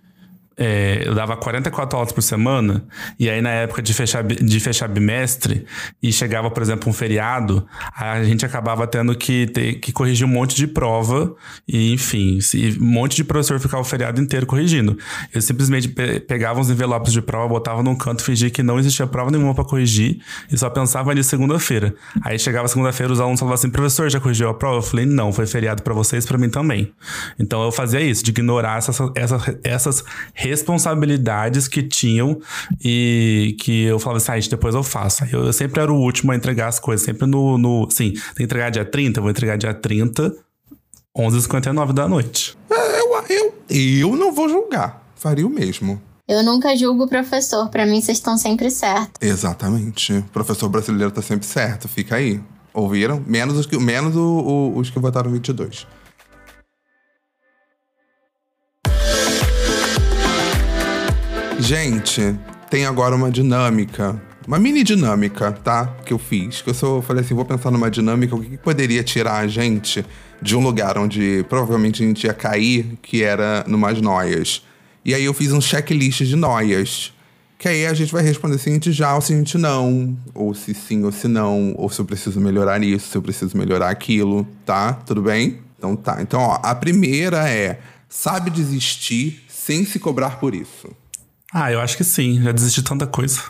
Speaker 6: É, eu dava 44 aulas por semana, e aí na época de fechar, de fechar bimestre, e chegava, por exemplo, um feriado, a gente acabava tendo que, ter, que corrigir um monte de prova, e enfim, um monte de professor ficava o feriado inteiro corrigindo. Eu simplesmente pe- pegava uns envelopes de prova, botava num canto, fingia que não existia prova nenhuma para corrigir, e só pensava nisso segunda-feira. Aí chegava segunda-feira, os alunos falavam assim: professor, já corrigiu a prova? Eu falei: não, foi feriado para vocês, para mim também. Então eu fazia isso, de ignorar essas, essas, essas responsabilidades que tinham e que eu falava assim: ah, gente, depois eu faço. Eu, eu sempre era o último a entregar as coisas, sempre no. no sim, tem que entregar dia 30, eu vou entregar dia 30, 11h59 da noite.
Speaker 5: Eu, eu, eu não vou julgar. Faria o mesmo.
Speaker 7: Eu nunca julgo o professor, pra mim vocês estão sempre certos.
Speaker 5: Exatamente. O professor brasileiro tá sempre certo. Fica aí. Ouviram? Menos os que, menos o- o- os que votaram 22. Gente, tem agora uma dinâmica. Uma mini dinâmica, tá? Que eu fiz. Que eu só falei assim: vou pensar numa dinâmica. O que, poderia tirar a gente de um lugar onde provavelmente a gente ia cair, que era numas noias. E aí eu fiz um checklist de noias. Que aí a gente vai responder se a gente já ou se a gente não. Ou se sim ou se não. Ou se eu preciso melhorar isso, se eu preciso melhorar aquilo, tá? Tudo bem? Então tá. Então, ó, a primeira é: sabe desistir sem se cobrar por isso.
Speaker 6: Ah, eu acho que sim, já desisti de tanta coisa.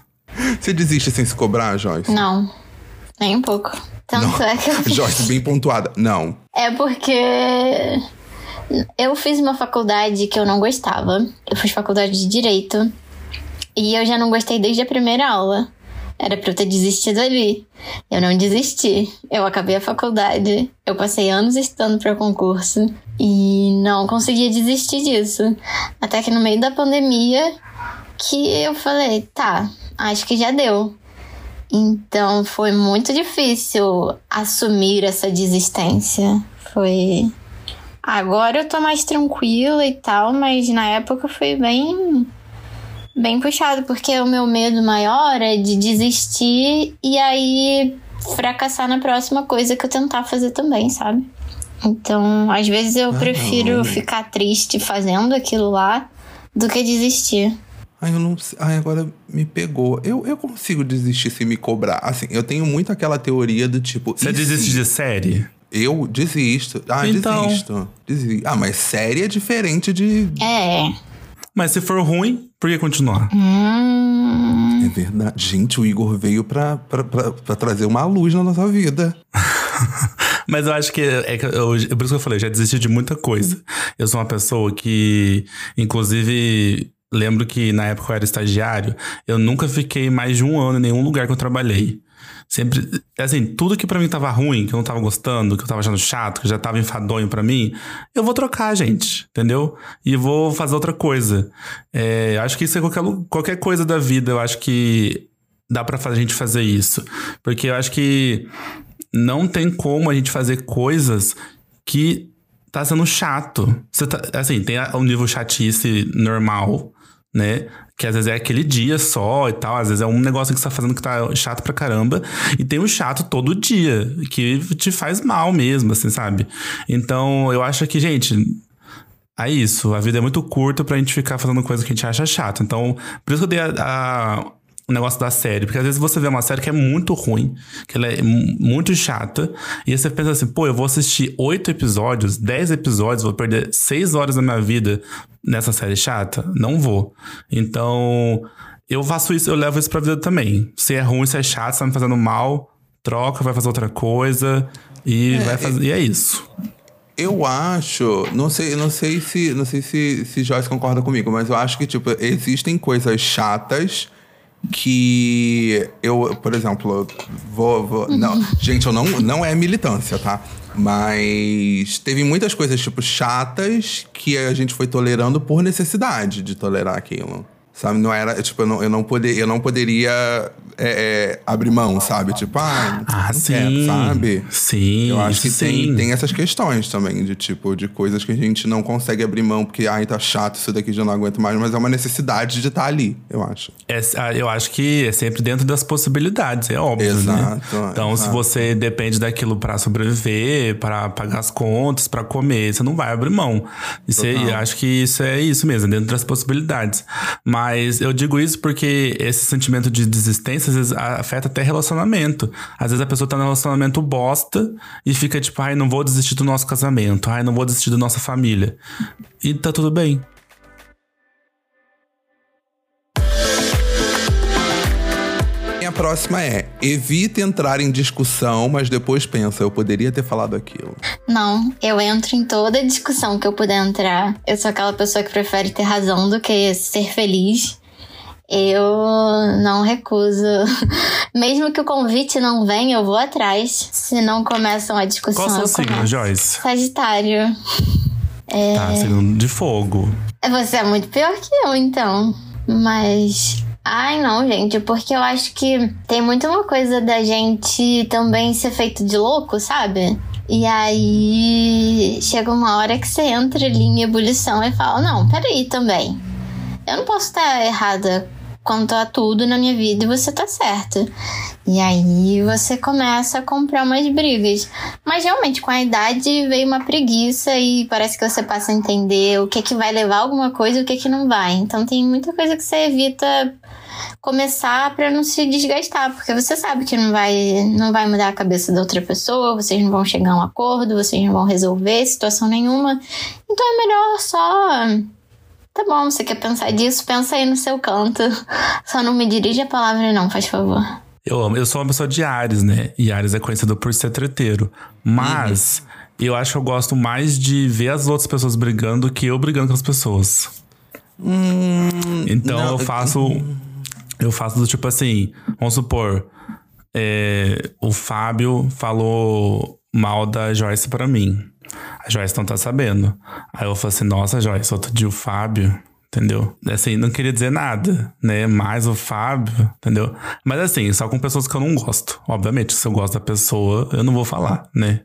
Speaker 5: Você desiste sem se cobrar, Joyce?
Speaker 7: Não, nem um pouco. Tanto é que eu fiz.
Speaker 5: Joyce, bem pontuada. Não.
Speaker 7: É porque eu fiz uma faculdade que eu não gostava. Eu fiz faculdade de direito. E eu já não gostei desde a primeira aula. Era pra eu ter desistido ali. Eu não desisti. Eu acabei a faculdade. Eu passei anos estudando para concurso. E não conseguia desistir disso. Até que no meio da pandemia que eu falei, tá, acho que já deu. Então foi muito difícil assumir essa desistência. Foi. Agora eu tô mais tranquila e tal, mas na época foi bem. bem puxado, porque o meu medo maior é de desistir e aí fracassar na próxima coisa que eu tentar fazer também, sabe? Então, às vezes eu prefiro
Speaker 5: não.
Speaker 7: ficar triste fazendo aquilo lá do que desistir.
Speaker 5: Ai, eu não. Ai, agora me pegou. Eu, eu consigo desistir sem me cobrar. Assim, eu tenho muito aquela teoria do tipo.
Speaker 6: Você desiste
Speaker 5: se?
Speaker 6: de série?
Speaker 5: Eu desisto. Ah,
Speaker 6: Então.
Speaker 5: desisto. Desi- Ah, mas série é diferente de.
Speaker 7: É.
Speaker 6: Mas se for ruim, por que continuar?
Speaker 7: Hum.
Speaker 5: É verdade. Gente, o Igor veio pra, pra, pra, pra trazer uma luz na nossa vida.
Speaker 6: Mas eu acho que é, que eu, é por isso que eu falei, eu já desisti de muita coisa. Eu sou uma pessoa que, inclusive, lembro que na época eu era estagiário, eu nunca fiquei mais de um ano em nenhum lugar que eu trabalhei. Sempre, assim, tudo que pra mim tava ruim, que eu não tava gostando, que eu tava achando chato, que já tava enfadonho pra mim, eu vou trocar, gente, entendeu? E vou fazer outra coisa. É, acho que isso é qualquer, qualquer coisa da vida, eu acho que dá pra a gente fazer isso. Porque eu acho que não tem como a gente fazer coisas que tá sendo chato. Você tá, assim, tem o nível chatice normal, né? Que às vezes é aquele dia só e tal. Às vezes é um negócio que você tá fazendo que tá chato pra caramba. E tem o chato todo dia, que te faz mal mesmo, assim, sabe? Então, eu acho que, gente, é isso. A vida é muito curta pra gente ficar fazendo coisa que a gente acha chato. Então, por isso que eu dei a- a- o negócio da série. Porque às vezes você vê uma série que é muito ruim, que ela é mu- muito chata, e você pensa assim, pô, eu vou assistir oito episódios, dez episódios, vou perder seis horas da minha vida nessa série chata? Não vou. Então, eu faço isso, eu levo isso pra vida também. Se é ruim, se é chato, se tá me fazendo mal, troca, vai fazer outra coisa e vai fazer. E é isso.
Speaker 5: Eu acho, não sei, não sei se, não sei se, se Joyce concorda comigo, mas eu acho que tipo existem coisas chatas que eu, por exemplo, vou, vou não, gente, eu não não é militância, tá? Mas teve muitas coisas tipo chatas que a gente foi tolerando por necessidade de tolerar aquilo. Sabe, não era, tipo, eu não, eu não, poder, eu não poderia é, é, abrir mão, sabe? Tipo, ah,
Speaker 6: Ah,
Speaker 5: não
Speaker 6: sim.
Speaker 5: quero, sabe?
Speaker 6: Sim.
Speaker 5: Eu acho que
Speaker 6: isso
Speaker 5: tem,
Speaker 6: sim.
Speaker 5: tem essas questões também, de tipo, de coisas que a gente não consegue abrir mão, porque, ai, tá chato isso daqui, já não aguento mais, mas é uma necessidade de estar ali, eu acho.
Speaker 6: É, ah, eu acho que é sempre dentro das possibilidades, é óbvio, né?
Speaker 5: Exato,
Speaker 6: Então, se
Speaker 5: exato.
Speaker 6: você depende daquilo pra sobreviver, pra pagar as contas, pra comer, você não vai abrir mão. Isso é- acho que isso é isso mesmo, dentro das possibilidades. Mas eu digo isso porque esse sentimento de desistência às vezes afeta até relacionamento. Às vezes a pessoa tá num relacionamento bosta e fica tipo, ai, não vou desistir do nosso casamento, ai, não vou desistir da nossa família. E tá tudo bem.
Speaker 5: E a próxima é: evite entrar em discussão, mas depois pensa, eu poderia ter falado aquilo.
Speaker 7: Não, eu entro em toda discussão que eu puder entrar. Eu sou aquela pessoa que prefere ter razão do que ser feliz. Eu não recuso. Mesmo que o convite não venha, eu vou atrás. Se não começam a discussão,
Speaker 6: Qual o seu signo. Joyce?
Speaker 7: Sagitário.
Speaker 6: Tá, signo de fogo.
Speaker 7: Você é muito pior que eu, então. Mas. Ai, não, gente, porque eu acho que tem muito uma coisa da gente também ser feito de louco, sabe? E aí chega uma hora que você entra ali em ebulição e fala: Não, peraí também. Eu não posso estar errada quanto a tudo na minha vida e você tá certa. E aí você começa a comprar umas brigas. Mas realmente, com a idade veio uma preguiça e parece que você passa a entender o que que vai levar alguma coisa e o que que não vai. Então tem muita coisa que você evita começar pra não se desgastar, porque você sabe que não vai, não vai mudar a cabeça da outra pessoa, vocês não vão chegar a um acordo, vocês não vão resolver situação nenhuma. Então é melhor só Tá bom, você quer pensar disso? Pensa aí no seu canto. Só não me dirige a palavra, não, faz favor.
Speaker 6: Eu amo. Eu sou uma pessoa de Ares, né? E Ares é conhecido por ser treteiro. Mas eu acho que eu gosto mais de ver as outras pessoas brigando do que eu brigando com as pessoas. então
Speaker 5: não,
Speaker 6: eu faço. Eu faço do tipo assim, vamos supor, é, o Fábio falou mal da Joyce pra mim. A Joyce não tá sabendo. Aí eu falo assim, nossa, Joyce, outro dia o Fábio, entendeu? Assim, não queria dizer nada, né? Mais o Fábio, entendeu? Mas assim, só com pessoas que eu não gosto. Obviamente, se eu gosto da pessoa, eu não vou falar, né?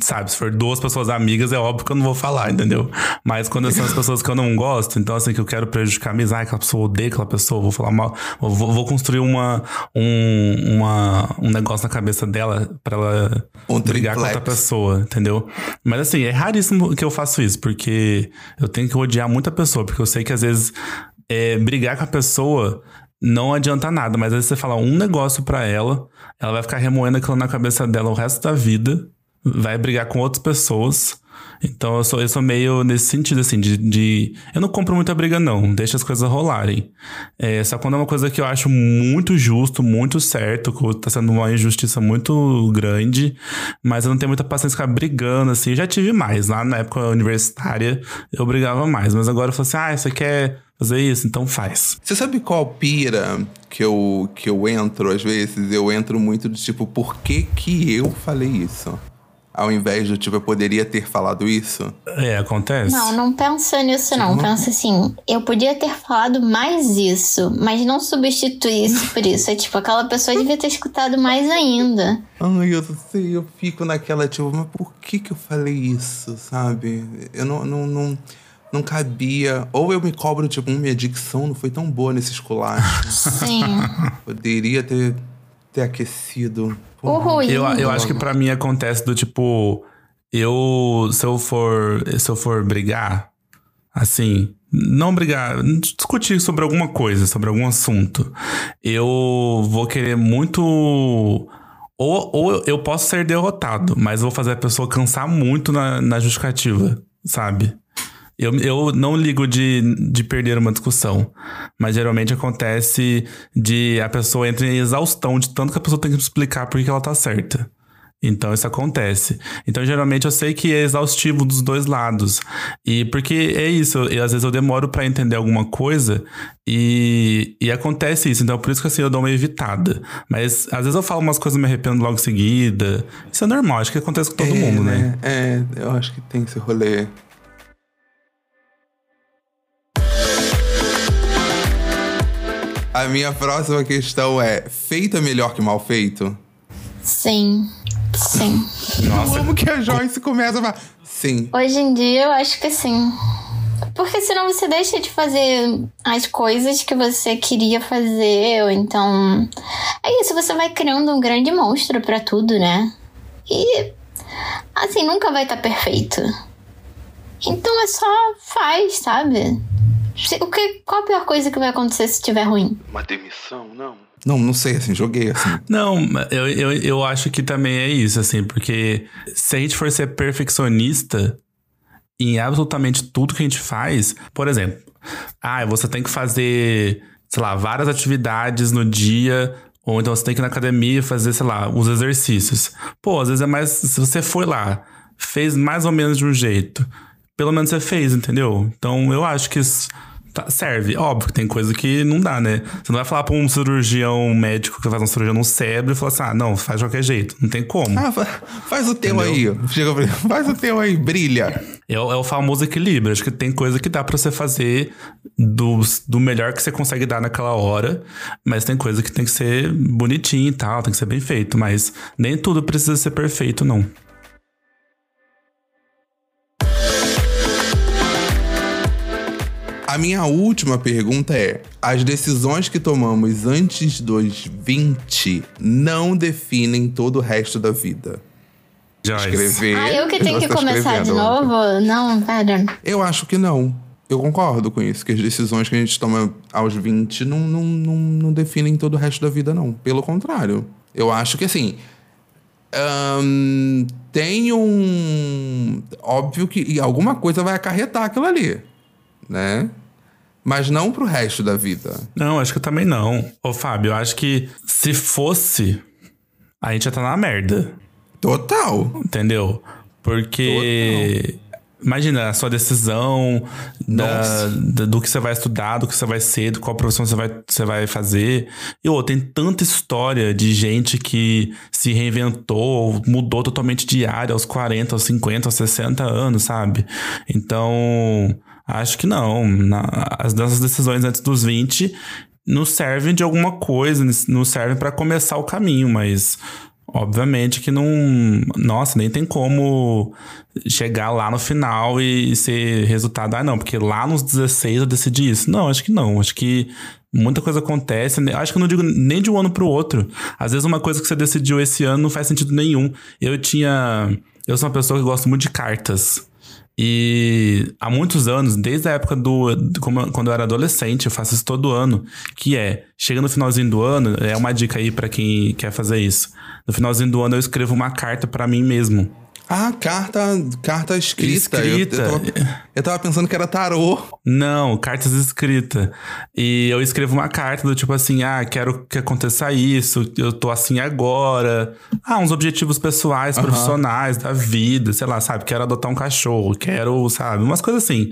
Speaker 6: Sabe, se for duas pessoas amigas, é óbvio que eu não vou falar, entendeu? Mas quando são as pessoas que eu não gosto, então assim, que eu quero prejudicar a amizade, aquela pessoa odeia aquela pessoa, vou falar mal, vou, vou construir uma, um, uma, um negócio na cabeça dela pra ela
Speaker 5: Um
Speaker 6: brigar com
Speaker 5: triplex.
Speaker 6: outra pessoa, entendeu? Mas assim, é raríssimo que eu faço isso, porque eu tenho que odiar muita pessoa, porque eu sei que às vezes é, brigar com a pessoa não adianta nada, mas às vezes você fala um negócio pra ela, ela vai ficar remoendo aquilo na cabeça dela o resto da vida, vai brigar com outras pessoas. Então eu sou, eu sou meio nesse sentido, assim, de, de- Eu não compro muita briga, não. Deixa as coisas rolarem. É, só quando é uma coisa que eu acho muito justo, muito certo, que tá sendo uma injustiça muito grande, mas eu não tenho muita paciência ficar brigando, assim. Eu já tive mais. Lá na época universitária, eu brigava mais. Mas agora eu falo assim, ah, você quer fazer isso? Então faz.
Speaker 5: Você sabe qual pira que eu, que eu entro às vezes? Eu entro muito do tipo, por que que eu falei isso? Ao invés do tipo, eu poderia ter falado isso?
Speaker 6: É, acontece.
Speaker 7: Não, não pensa nisso, não. Pensa assim, eu podia ter falado mais isso, mas não substitui isso por isso. É tipo, aquela pessoa devia ter escutado mais ainda.
Speaker 5: Ai, eu sei, eu fico naquela, tipo, mas por que que eu falei isso, sabe? Eu não, não, não, não cabia. Ou eu me cobro, tipo, "Hum, minha dicção não foi tão boa nesse esculacho.
Speaker 7: Sim.
Speaker 5: Poderia ter, ter aquecido.
Speaker 7: Ruim.
Speaker 6: Eu, eu acho que pra mim acontece do tipo, eu se eu for se eu for brigar, assim, não brigar, discutir sobre alguma coisa, sobre algum assunto, eu vou querer muito ou, ou eu posso ser derrotado, mas vou fazer a pessoa cansar muito na, na justificativa, sabe? Eu, eu não ligo de, de perder uma discussão, mas geralmente acontece de a pessoa entra em exaustão de tanto que a pessoa tem que explicar por que ela tá certa. Então isso acontece. Então geralmente eu sei que é exaustivo dos dois lados. E porque é isso, eu, às vezes eu demoro para entender alguma coisa e, e acontece isso. Então por isso que assim eu dou uma evitada. Mas às vezes eu falo umas coisas e me arrependo logo em seguida. Isso é normal, acho que acontece com todo
Speaker 5: É,
Speaker 6: mundo, né?
Speaker 5: É, eu acho que tem esse rolê. A minha próxima questão é: feito é melhor que mal feito?
Speaker 7: Sim, sim.
Speaker 6: Nossa,
Speaker 5: Como que a Joyce começa a falar? Sim.
Speaker 7: Hoje em dia eu acho que sim. Porque senão você deixa de fazer as coisas que você queria fazer, ou então. É isso, você vai criando um grande monstro pra tudo, né? E. Assim, nunca vai estar perfeito. Então é só faz, sabe? Se- O que, qual a pior coisa que vai acontecer se estiver ruim?
Speaker 2: Uma demissão, não.
Speaker 5: Não, não sei, assim, joguei assim.
Speaker 6: Não, eu, eu, eu acho que também é isso, assim, porque se a gente for ser perfeccionista em absolutamente tudo que a gente faz, por exemplo, ah, você tem que fazer, sei lá, várias atividades no dia, ou então você tem que ir na academia fazer, sei lá, os exercícios. Pô, às vezes é mais. Se você foi lá, fez mais ou menos de um jeito, pelo menos você fez, entendeu? Então eu acho que isso. tá- serve. Óbvio que tem coisa que não dá, né? Você não vai falar pra um cirurgião médico que faz uma cirurgia no cérebro e falar assim: ah, não, faz de qualquer jeito. Não tem como.
Speaker 5: Ah, fa- faz o teu aí. Chega faz o teu aí, brilha.
Speaker 6: É, o- é o famoso equilíbrio. Acho que tem coisa que dá pra você fazer do, do melhor que você consegue dar naquela hora, mas tem coisa que tem que ser bonitinho e tal, tem que ser bem feito. Mas nem tudo precisa ser perfeito, não.
Speaker 5: A minha última pergunta é: as decisões que tomamos antes dos 20 não definem todo o resto da vida?
Speaker 6: Joyce.
Speaker 5: Escrever.
Speaker 7: Ah, eu que tenho que
Speaker 5: tá
Speaker 7: começar de novo? Não, pera.
Speaker 5: Eu acho que não. Eu concordo com isso, que as decisões que a gente toma aos 20 não, não, não, não definem todo o resto da vida, não. Pelo contrário. Eu acho que assim. tem um. Óbvio que e alguma coisa vai acarretar aquilo ali. Né? Mas não pro resto da vida.
Speaker 6: Não, acho que eu também não. Ô, Fábio, eu acho que se fosse, a gente ia estar na merda.
Speaker 5: Total.
Speaker 6: Entendeu? Porque. Imagina a sua decisão da, da- do que você vai estudar, do que você vai ser, de qual profissão você vai, você vai fazer. E ô, tem tanta história de gente que se reinventou, mudou totalmente de área aos 40, aos 50, aos 60 anos, sabe? Então, acho que não. Na- as nossas decisões antes dos 20 nos servem de alguma coisa, nos servem para começar o caminho, mas obviamente que não. Nossa, nem tem como chegar lá no final e ser resultado. Ah, não, porque lá nos 16 eu decidi isso. Não, acho que não. Acho que muita coisa acontece. né? Acho que eu não digo nem de um ano pro outro. Às vezes uma coisa que você decidiu esse ano não faz sentido nenhum. Eu tinha. Eu sou uma pessoa que gosta muito de cartas. E há muitos anos, desde a época do. quando eu era adolescente, eu faço isso todo ano. Que é, chega no finalzinho do ano, é uma dica aí pra quem quer fazer isso. No finalzinho do ano eu escrevo uma carta pra mim mesmo.
Speaker 5: Ah, carta, carta escrita. Eu-
Speaker 6: Escrita.
Speaker 5: Eu, tava, eu tava pensando que era tarô.
Speaker 6: Não, cartas escritas. E eu escrevo uma carta do tipo assim: ah, quero que aconteça isso, eu tô assim agora. Ah, uns objetivos pessoais, profissionais, da vida, sei lá, sabe? Quero adotar um cachorro, quero, sabe? Umas coisas assim.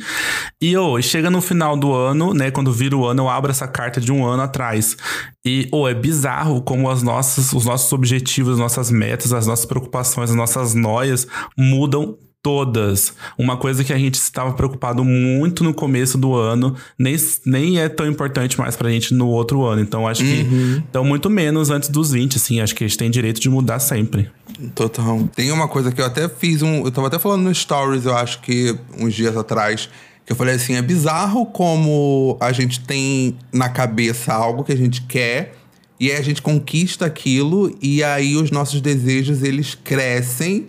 Speaker 6: E ô, chega no final do ano, né? Quando vira o ano, eu abro essa carta de um ano atrás. E, ô, é bizarro como as nossas, os nossos objetivos, as nossas metas, as nossas preocupações, as nossas noias mudam todas. Uma coisa que a gente estava preocupado muito no começo do ano, nem, nem é tão importante mais pra gente no outro ano. Então, acho que então muito menos antes dos 20, assim. Acho que a gente tem direito de mudar sempre.
Speaker 5: Total. Tem uma coisa que eu até fiz um. Eu tava até falando no Stories, eu acho que uns dias atrás. Eu falei assim: é bizarro como a gente tem na cabeça algo que a gente quer. E aí a gente conquista aquilo. E aí os nossos desejos, eles crescem.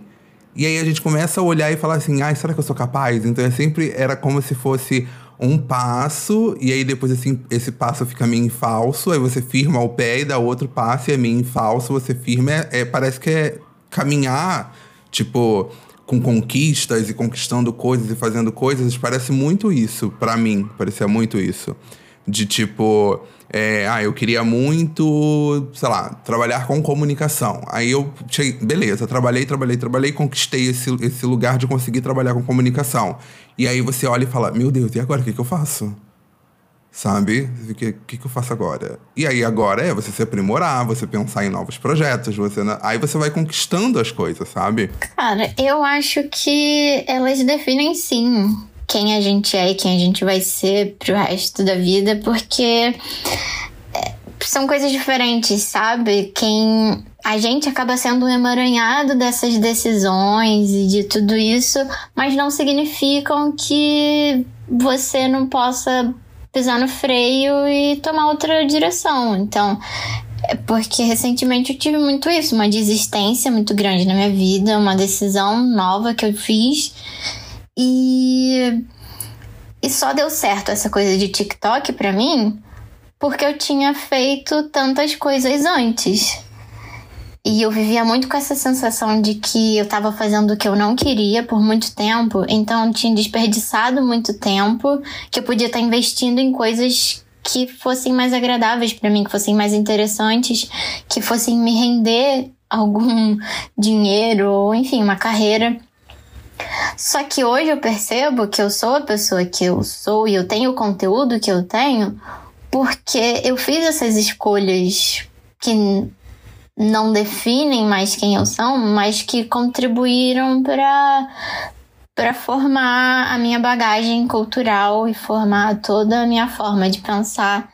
Speaker 5: E aí a gente começa a olhar e falar assim: ai, será que eu sou capaz? Então é sempre. Era como se fosse um passo, e aí depois assim, esse passo fica meio falso, aí você firma o pé e dá outro passo, e é meio falso, você firma. É, é- parece que é caminhar, tipo, com conquistas e conquistando coisas e fazendo coisas, parece muito isso, pra mim, parecia muito isso. De tipo, é, ah, eu queria muito, sei lá, trabalhar com comunicação. Aí eu cheguei, beleza, trabalhei, trabalhei, trabalhei, conquistei esse, esse lugar de conseguir trabalhar com comunicação. E aí você olha e fala, meu Deus, e agora o que, que eu faço? Sabe? O que, que, que eu faço agora? E aí agora é você se aprimorar, você pensar em novos projetos, você aí você vai conquistando as coisas, sabe?
Speaker 7: Cara, eu acho que elas definem sim quem a gente é e quem a gente vai ser pro resto da vida, porque é, são coisas diferentes, sabe? Quem a gente acaba sendo um emaranhado dessas decisões e de tudo isso, mas não significam que você não possa pisar no freio e tomar outra direção. Então, é porque recentemente eu tive muito isso, uma desistência muito grande na minha vida, uma decisão nova que eu fiz e e só deu certo essa coisa de TikTok para mim porque eu tinha feito tantas coisas antes. E eu vivia muito com essa sensação de que eu estava fazendo o que eu não queria por muito tempo, então eu tinha desperdiçado muito tempo que eu podia estar investindo em coisas que fossem mais agradáveis para mim, que fossem mais interessantes, que fossem me render algum dinheiro ou enfim, uma carreira. Só que hoje eu percebo que eu sou a pessoa que eu sou e eu tenho o conteúdo que eu tenho porque eu fiz essas escolhas que não definem mais quem eu sou, mas que contribuíram para para formar a minha bagagem cultural e formar toda a minha forma de pensar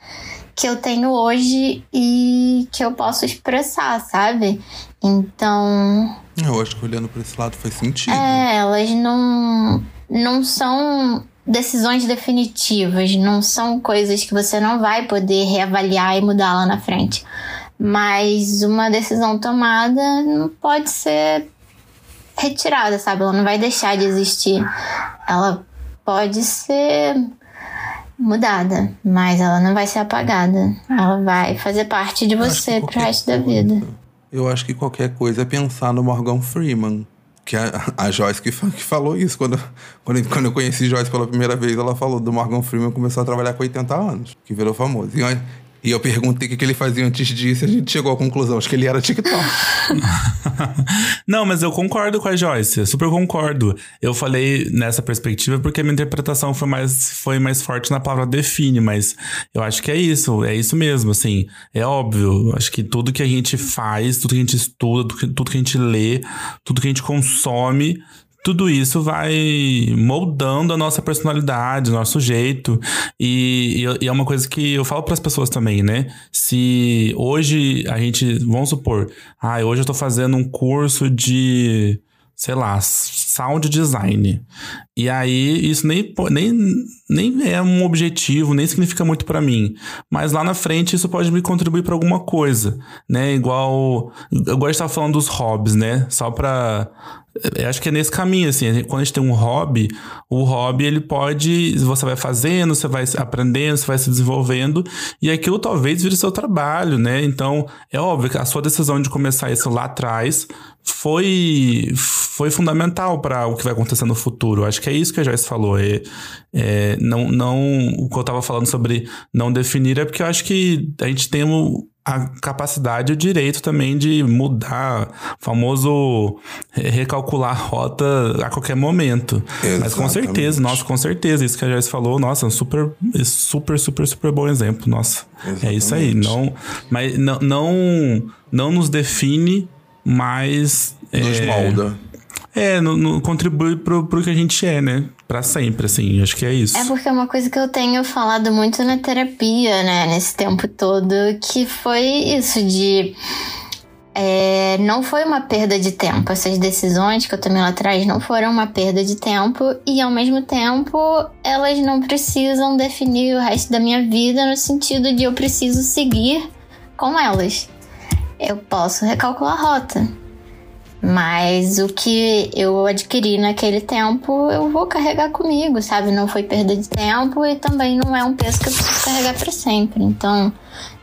Speaker 7: que eu tenho hoje e que eu posso expressar, sabe? Então.
Speaker 5: Eu acho que olhando para esse lado faz sentido.
Speaker 7: É, elas não, não são decisões definitivas, não são coisas que você não vai poder reavaliar e mudar lá na frente. Mas uma decisão tomada não pode ser retirada, sabe? Ela não vai deixar de existir. Ela pode ser mudada, mas ela não vai ser apagada. Ela vai fazer parte de você pro resto da vida.
Speaker 5: Eu acho que qualquer coisa é pensar no Morgan Freeman. Que a, a Joyce que, que falou isso. Quando, quando, quando eu conheci Joyce pela primeira vez, ela falou do Morgan Freeman começou a trabalhar com 80 anos, que virou famoso. E e eu perguntei o que ele fazia antes disso e a gente chegou à conclusão, acho que ele era TikTok.
Speaker 6: Não, mas eu concordo com a Joyce, super concordo. Eu falei nessa perspectiva porque a minha interpretação foi mais, foi mais forte na palavra define, mas eu acho que é isso, é isso mesmo, assim. É óbvio, acho que tudo que a gente faz, tudo que a gente estuda, tudo que a gente lê, tudo que a gente consome tudo isso vai moldando a nossa personalidade, nosso jeito. E, e, é uma coisa que eu falo para as pessoas também, né? Se hoje a gente, vamos supor, ah, hoje eu tô fazendo um curso de sei lá, sound design. E aí isso nem, nem, nem é um objetivo, nem significa muito para mim. Mas lá na frente isso pode me contribuir para alguma coisa, né? Igual eu gosto de estar falando dos hobbies, né? Só para acho que é nesse caminho, assim. Quando a gente tem um hobby, o hobby ele pode. Você vai fazendo, você vai aprendendo, você vai se desenvolvendo, e aquilo talvez vire seu trabalho, né? Então, é óbvio que a sua decisão de começar isso lá atrás foi, foi fundamental para o que vai acontecer no futuro. Acho que é isso que a Joyce falou. É, é, não, não, o que eu estava falando sobre não definir é porque eu acho que a gente tem a capacidade e o direito também de mudar, famoso recalcular a rota a qualquer momento. Exatamente. Mas com certeza, nossa, com certeza, isso que a Joyce falou, nossa, é um super, super, super, super bom exemplo, nossa. Exatamente. É isso aí, não, mas não, não, não nos define, mas...
Speaker 5: Nos é, molda.
Speaker 6: É, no, no, contribui pro, pro que a gente é, né? Pra sempre, assim, acho que é isso.
Speaker 7: É porque é uma coisa que eu tenho falado muito na terapia, né, nesse tempo todo, que foi isso de. É, não foi uma perda de tempo. Essas decisões que eu tomei lá atrás não foram uma perda de tempo e, ao mesmo tempo, elas não precisam definir o resto da minha vida no sentido de eu preciso seguir com elas. Eu posso recalcular a rota. Mas o que eu adquiri naquele tempo, eu vou carregar comigo, sabe? Não foi perda de tempo e também não é um peso que eu preciso carregar para sempre. Então,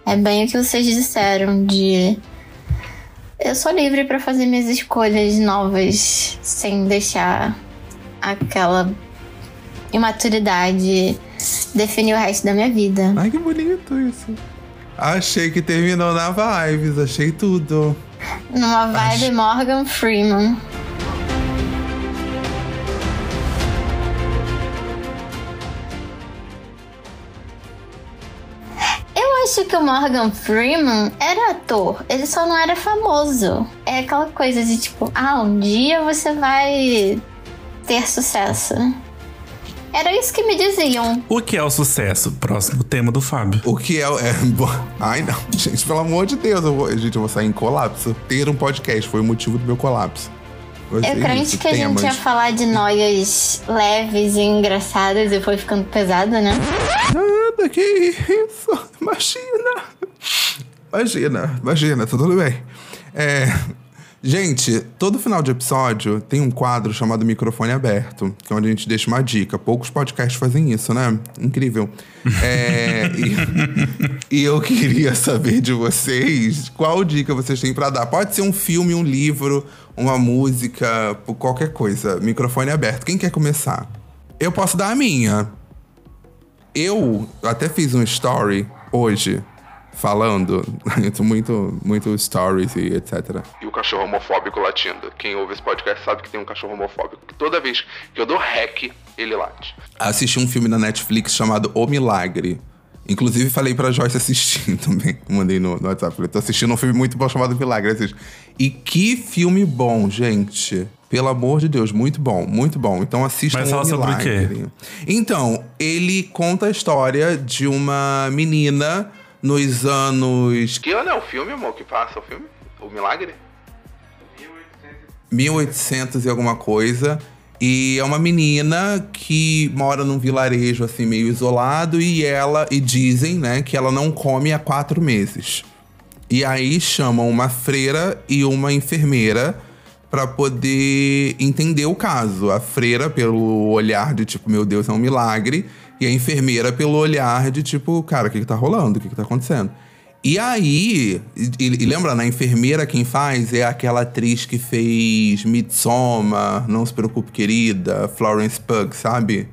Speaker 7: é bem o que vocês disseram de eu sou livre pra fazer minhas escolhas novas sem deixar aquela imaturidade definir o resto da minha vida.
Speaker 5: Ai, que bonito isso. Achei que terminou na vibes, achei tudo.
Speaker 7: Numa vibe Morgan Freeman. Eu acho que o Morgan Freeman era ator, ele só não era famoso. É aquela coisa de tipo, ah, um dia você vai ter sucesso. Era isso que me diziam.
Speaker 6: O que é o sucesso? Próximo tema do Fábio.
Speaker 5: O que é. é bo- Ai, não. Gente, pelo amor de Deus. Eu vou, gente, eu vou sair em colapso. Ter um podcast foi o motivo do meu colapso. Vai
Speaker 7: Eu crente que a gente ia falar de noias leves e engraçadas e foi ficando pesado, né?
Speaker 5: Nada, que isso? Imagina. Imagina, imagina, tá tudo bem. É, gente, todo final de episódio tem um quadro chamado Microfone Aberto, que é onde a gente deixa uma dica. Poucos podcasts fazem isso, né? Incrível. É, e, e eu queria saber de vocês qual dica vocês têm pra dar. Pode ser um filme, um livro, uma música, qualquer coisa. Microfone aberto. Quem quer começar? Eu posso dar a minha. Eu até fiz um story hoje falando. Muito, muito stories e etc.
Speaker 2: E o cachorro homofóbico latindo. Quem ouve esse podcast sabe que tem um cachorro homofóbico. Que toda vez que eu dou rec, ele late.
Speaker 5: Assisti um filme na Netflix chamado O Milagre. Inclusive, falei pra Joyce assistir também. Mandei no, no WhatsApp. Falei, tô assistindo um filme muito bom chamado Milagre. Assiste. E que filme bom, gente. Pelo amor de Deus, muito bom, muito bom. Então assistam
Speaker 6: Mas
Speaker 5: O
Speaker 6: fala sobre o quê?
Speaker 5: Milagre. Então, ele conta a história de uma menina nos anos
Speaker 2: Que ano é o filme, amor, que passa o filme? O Milagre?
Speaker 5: 1800 e alguma coisa. E é uma menina que mora num vilarejo assim meio isolado e ela e dizem, né, que ela não come há quatro meses. E aí chamam uma freira e uma enfermeira pra poder entender o caso. A freira pelo olhar de tipo, meu Deus, é um milagre, e a enfermeira pelo olhar de tipo, cara, o que que tá rolando? O que que tá acontecendo? E aí, e, e lembra, na enfermeira quem faz é aquela atriz que fez Midsommar, Não Se Preocupe Querida, Florence Pugh, sabe?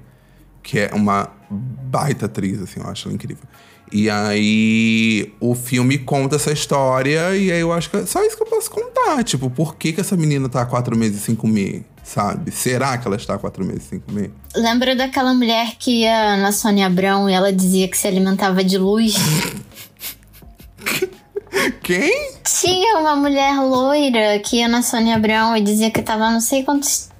Speaker 5: Que é uma baita atriz, assim, eu acho ela incrível. E aí, o filme conta essa história, e aí eu acho que é só isso que eu posso contar. Tipo, por que, que essa menina tá há quatro meses sem comer, sabe? Será que ela está quatro meses sem comer?
Speaker 7: Lembra daquela mulher que ia na Sônia Abrão e ela dizia que se alimentava de luz?
Speaker 5: Quem?
Speaker 7: Tinha uma mulher loira que ia na Sônia Abrão e dizia que tava não sei quantos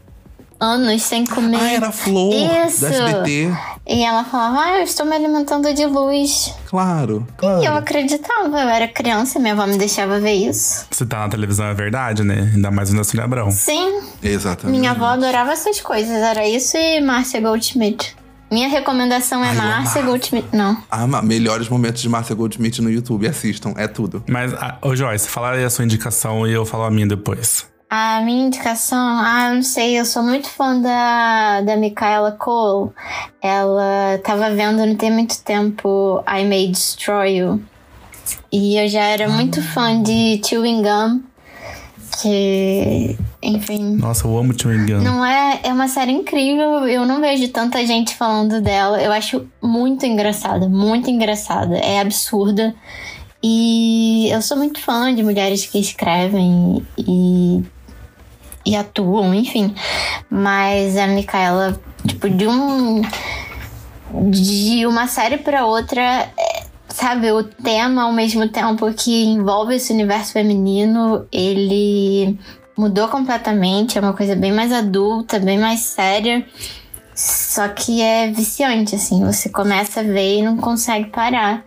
Speaker 7: anos sem comer.
Speaker 5: Ah, era a Flor,
Speaker 7: Isso.
Speaker 5: da SBT.
Speaker 7: E ela falava, ah, eu estou me alimentando de luz.
Speaker 5: Claro,
Speaker 7: E
Speaker 5: claro.
Speaker 7: eu acreditava, eu era criança, minha avó me deixava ver isso.
Speaker 6: Se tá na televisão é verdade, né? Ainda mais o Nelson Abrão.
Speaker 7: Sim,
Speaker 5: Exatamente.
Speaker 7: minha avó adorava essas coisas, era isso e Márcia Goldschmidt. Minha recomendação é
Speaker 5: Ai,
Speaker 7: Márcia. Goldschmidt. Não.
Speaker 5: Ah, melhores momentos de Márcia Goldschmidt no YouTube. Assistam, é tudo.
Speaker 6: Mas, ah, ô Joyce, fala aí a sua indicação e eu falo a minha depois.
Speaker 7: A minha indicação, ah, eu não sei, eu sou muito fã da, da Micaela Cole. Ela tava vendo não tem muito tempo I May Destroy You. E eu já era muito fã de Chewing Gum. Que, enfim.
Speaker 6: Nossa, eu amo Chewing Gum.
Speaker 7: Não é, é uma série incrível. Eu não vejo tanta gente falando dela. Eu acho muito engraçada, muito engraçada. É absurda. E eu sou muito fã de mulheres que escrevem e, e atuam, enfim. Mas a Micaela, tipo, de um. De uma série pra outra, é, sabe, o tema ao mesmo tempo que envolve esse universo feminino, ele mudou completamente, é uma coisa bem mais adulta, bem mais séria. Só que é viciante, assim, você começa a ver e não consegue parar.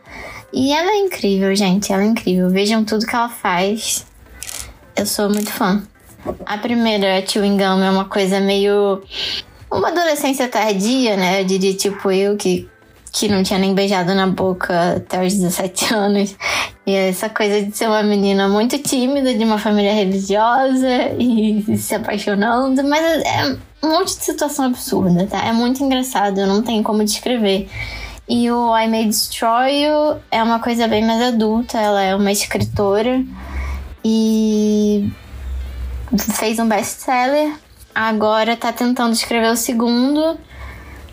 Speaker 7: E ela é incrível, gente, ela é incrível. Vejam tudo que ela faz. Eu sou muito fã. A primeira, Chewing Gum, é uma coisa meio. Uma adolescência tardia, né? Eu diria, tipo, eu que, que não tinha nem beijado na boca até os 17 anos. E essa coisa de ser uma menina muito tímida, de uma família religiosa e se apaixonando. Mas é um monte de situação absurda, tá? É muito engraçado, eu não tenho como descrever. E o I May Destroy You é uma coisa bem mais adulta, ela é uma escritora. E fez um best-seller, agora tá tentando escrever o segundo,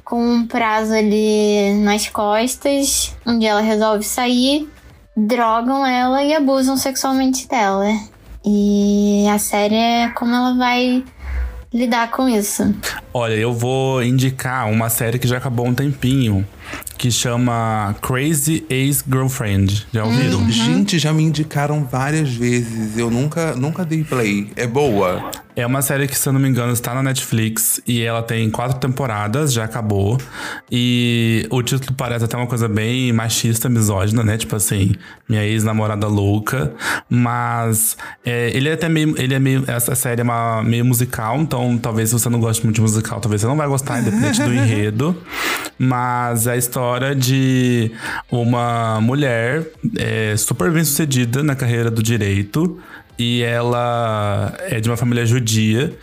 Speaker 7: com um prazo ali nas costas, onde ela resolve sair, drogam ela e abusam sexualmente dela. E a série é como ela vai lidar com isso.
Speaker 6: Olha, eu vou indicar uma série que já acabou um tempinho, que chama Crazy Ex-Girlfriend. Já ouviram?
Speaker 5: Gente, já me indicaram várias vezes. Eu nunca, nunca dei play. É boa?
Speaker 6: É uma série que, se eu não me engano, está na Netflix e ela tem quatro temporadas, já acabou. E o título parece até uma coisa bem machista, misógina, né? Tipo assim, minha ex-namorada louca. Mas é, ele é até meio. Ele é meio. Essa série é uma, meio musical, então talvez se você não goste muito de musical, talvez você não vai gostar, independente do enredo. Mas é a história de uma mulher é, super bem sucedida na carreira do direito e ela é de uma família judia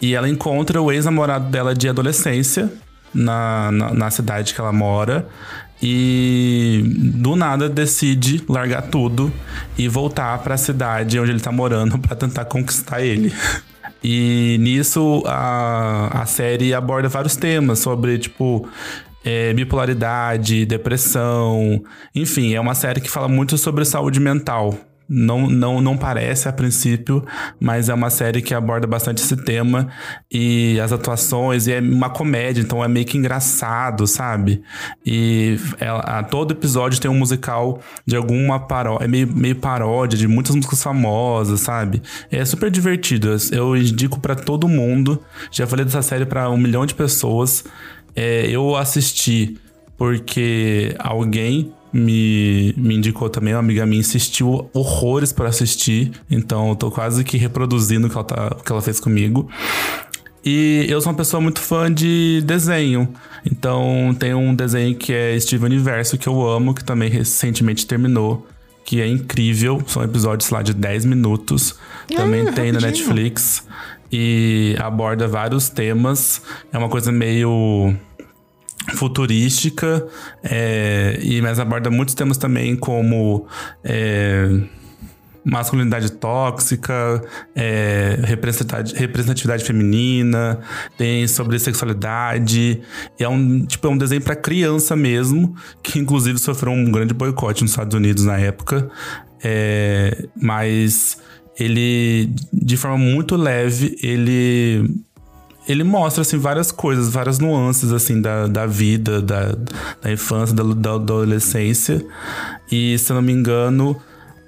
Speaker 6: e ela encontra o ex-namorado dela de adolescência na, na, na, cidade que ela mora e do nada decide largar tudo e voltar para a cidade onde ele tá morando para tentar conquistar ele. E nisso a, a série aborda vários temas sobre, tipo, é, bipolaridade, depressão, enfim, é uma série que fala muito sobre saúde mental. Não, não, não parece a princípio, mas é uma série que aborda bastante esse tema e as atuações, e é uma comédia, então é meio que engraçado, sabe? E ela, a, todo episódio tem um musical de alguma paródia, é meio, meio paródia de muitas músicas famosas, sabe? É super divertido, eu indico para todo mundo. Já falei dessa série para um milhão de pessoas. É, eu assisti porque alguém me, me indicou também, uma amiga minha insistiu horrores para assistir, então eu tô quase que reproduzindo o que ela, tá, o que ela fez comigo. E eu sou uma pessoa muito fã de desenho. Então tem um desenho que é Steven Universo que eu amo, que também recentemente terminou, que é incrível. São episódios lá de 10 minutos. Também ah, tem rapidinho. na Netflix e aborda vários temas. É uma coisa meio futurística, é, e mas aborda muitos temas também como é, masculinidade tóxica, é, representatividade, representatividade feminina, tem sobre sexualidade. é um tipo é um desenho para criança mesmo, que inclusive sofreu um grande boicote nos Estados Unidos na época. É, mas ele, de forma muito leve, ele ele mostra assim várias coisas, várias nuances assim da, da vida, da, da infância, da, da adolescência. E se eu não me engano,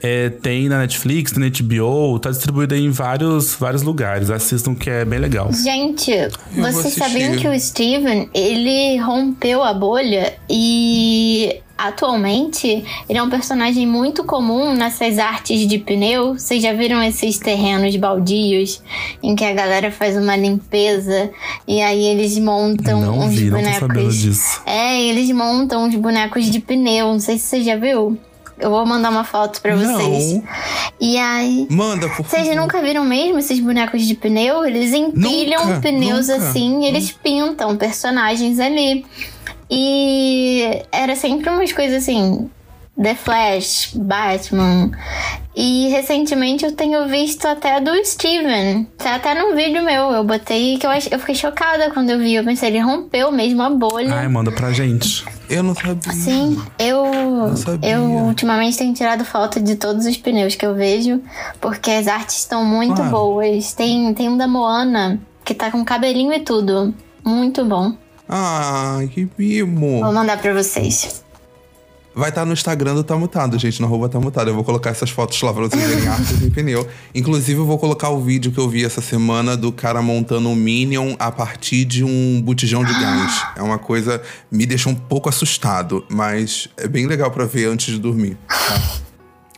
Speaker 6: é, tem na Netflix, na HBO, tá distribuído em vários, vários lugares. Assistam que é bem legal.
Speaker 7: Gente, vocês sabiam que o Steven, ele rompeu a bolha e Atualmente, ele é um personagem muito comum nessas artes de pneu. Vocês já viram esses terrenos baldios em que a galera faz uma limpeza e aí eles montam
Speaker 6: não
Speaker 7: uns
Speaker 6: vi,
Speaker 7: bonecos.
Speaker 6: Disso.
Speaker 7: É, eles montam uns bonecos de pneu. Não sei se você já viu. Eu vou mandar uma foto pra vocês.
Speaker 5: Não.
Speaker 7: E aí.
Speaker 5: Manda, por
Speaker 7: Vocês
Speaker 5: favor.
Speaker 7: nunca viram mesmo esses bonecos de pneu? Eles empilham
Speaker 5: Nunca,
Speaker 7: pneus
Speaker 5: nunca.
Speaker 7: assim, eles pintam personagens ali. E era sempre umas coisas assim. The Flash, Batman. E recentemente eu tenho visto até do Steven. Tá até num vídeo meu. Eu botei que eu, ach- eu fiquei chocada quando eu vi. Eu pensei, ele rompeu mesmo a bolha.
Speaker 6: Ai, manda pra gente.
Speaker 5: Eu não sabia.
Speaker 7: Sim, eu,
Speaker 5: sabia.
Speaker 7: eu ultimamente tenho tirado foto de todos os pneus que eu vejo, porque as artes estão muito
Speaker 5: Claro.
Speaker 7: boas. Tem, tem um da Moana, que tá com cabelinho e tudo. Muito bom.
Speaker 5: Ai, que mimo.
Speaker 7: Vou mandar pra vocês.
Speaker 5: Vai estar no Instagram do Tá Mutado, gente. No arroba Tá Mutado. Eu vou colocar essas fotos lá pra vocês verem artes em pneu. Inclusive, eu vou colocar o vídeo que eu vi essa semana do cara montando um Minion a partir de um botijão de gás. É uma coisa... Me deixa um pouco assustado, mas é bem legal pra ver antes de dormir, tá?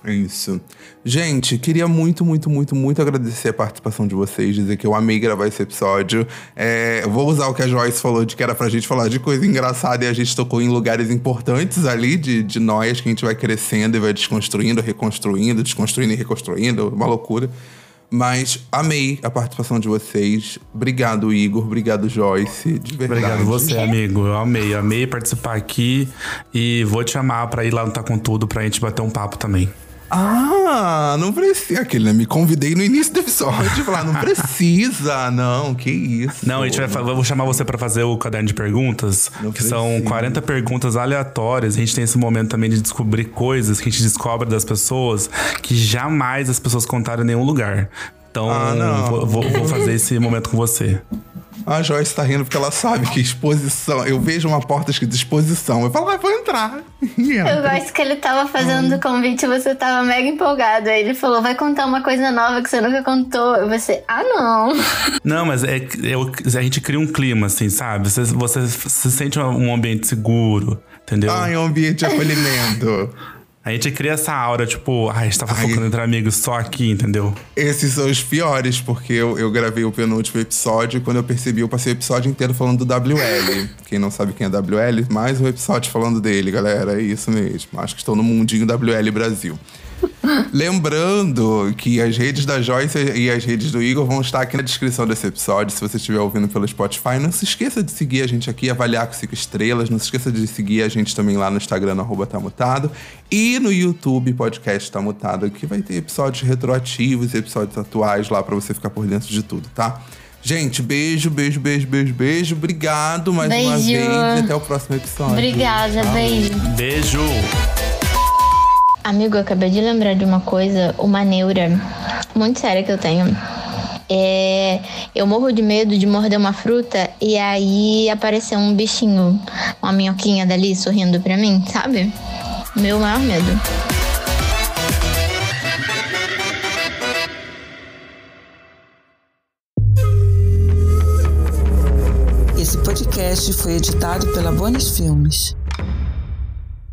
Speaker 5: É isso. Gente, queria muito, muito, muito, muito agradecer a participação de vocês, dizer que eu amei gravar esse episódio. É, vou usar o que a Joyce falou de que era pra gente falar de coisa engraçada e a gente tocou em lugares importantes ali de, de nós que a gente vai crescendo e vai desconstruindo, reconstruindo, desconstruindo e reconstruindo, uma loucura. Mas amei a participação de vocês. Obrigado, Igor. Obrigado, Joyce. De verdade.
Speaker 6: Obrigado você, amigo. Eu amei, amei participar aqui e vou te chamar pra ir lá no Tá Com Tudo pra gente bater um papo também.
Speaker 5: Ah, não precisa. Aquele, né? Me convidei no início do episódio. Falar, não precisa, não, que isso.
Speaker 6: Não, a gente vai, eu vou chamar você pra fazer o caderno de perguntas,
Speaker 5: Não
Speaker 6: que são
Speaker 5: precisa.
Speaker 6: 40 perguntas aleatórias. A gente tem esse momento também de descobrir coisas que a gente descobre das pessoas que jamais as pessoas contaram em nenhum lugar. Então,
Speaker 5: Ah,
Speaker 6: vou, vou- vou fazer esse momento com você.
Speaker 5: A Joyce tá rindo porque ela sabe que exposição. Eu vejo uma porta escrita exposição. Eu falo, ah, vou entrar.
Speaker 7: Eu gosto que ele tava fazendo o convite e você tava mega empolgado. Aí ele falou: vai contar uma coisa nova que você nunca contou. E você, ah, não.
Speaker 6: Não, mas é, eu- a gente cria um clima, assim, sabe? Você, você se sente um ambiente seguro, entendeu?
Speaker 5: Ai, um ambiente de acolhimento.
Speaker 6: A gente cria essa aura, tipo, ai, a gente tá fofocando entre amigos só aqui, entendeu?
Speaker 5: Esses são os piores, porque eu, eu gravei o penúltimo episódio e quando eu percebi, eu passei o episódio inteiro falando do WL. Quem não sabe quem é WL, mais um episódio falando dele, galera. É isso mesmo. Acho que estou no mundinho WL Brasil. Lembrando que as redes da Joyce e as redes do Igor vão estar aqui na descrição desse episódio. Se você estiver ouvindo pelo Spotify, não se esqueça de seguir a gente aqui, avaliar com cinco estrelas. Não se esqueça de seguir a gente também lá no Instagram, no arroba tá mutado. E no YouTube, podcast Tá Mutado, que vai ter episódios retroativos e episódios atuais lá pra você ficar por dentro de tudo, tá? Gente, beijo, beijo, beijo, beijo, beijo. Obrigado mais uma
Speaker 7: Beijo.
Speaker 5: vez e até o próximo episódio.
Speaker 7: Obrigada,
Speaker 5: Tchau.
Speaker 7: beijo.
Speaker 6: Beijo!
Speaker 7: Amigo, eu acabei de lembrar de uma coisa, uma neura muito séria que eu tenho. É, eu morro de medo de morder uma fruta e aí aparecer um bichinho, uma minhoquinha dali sorrindo pra mim, sabe? Meu maior medo.
Speaker 3: Esse podcast foi editado pela Bonis Filmes.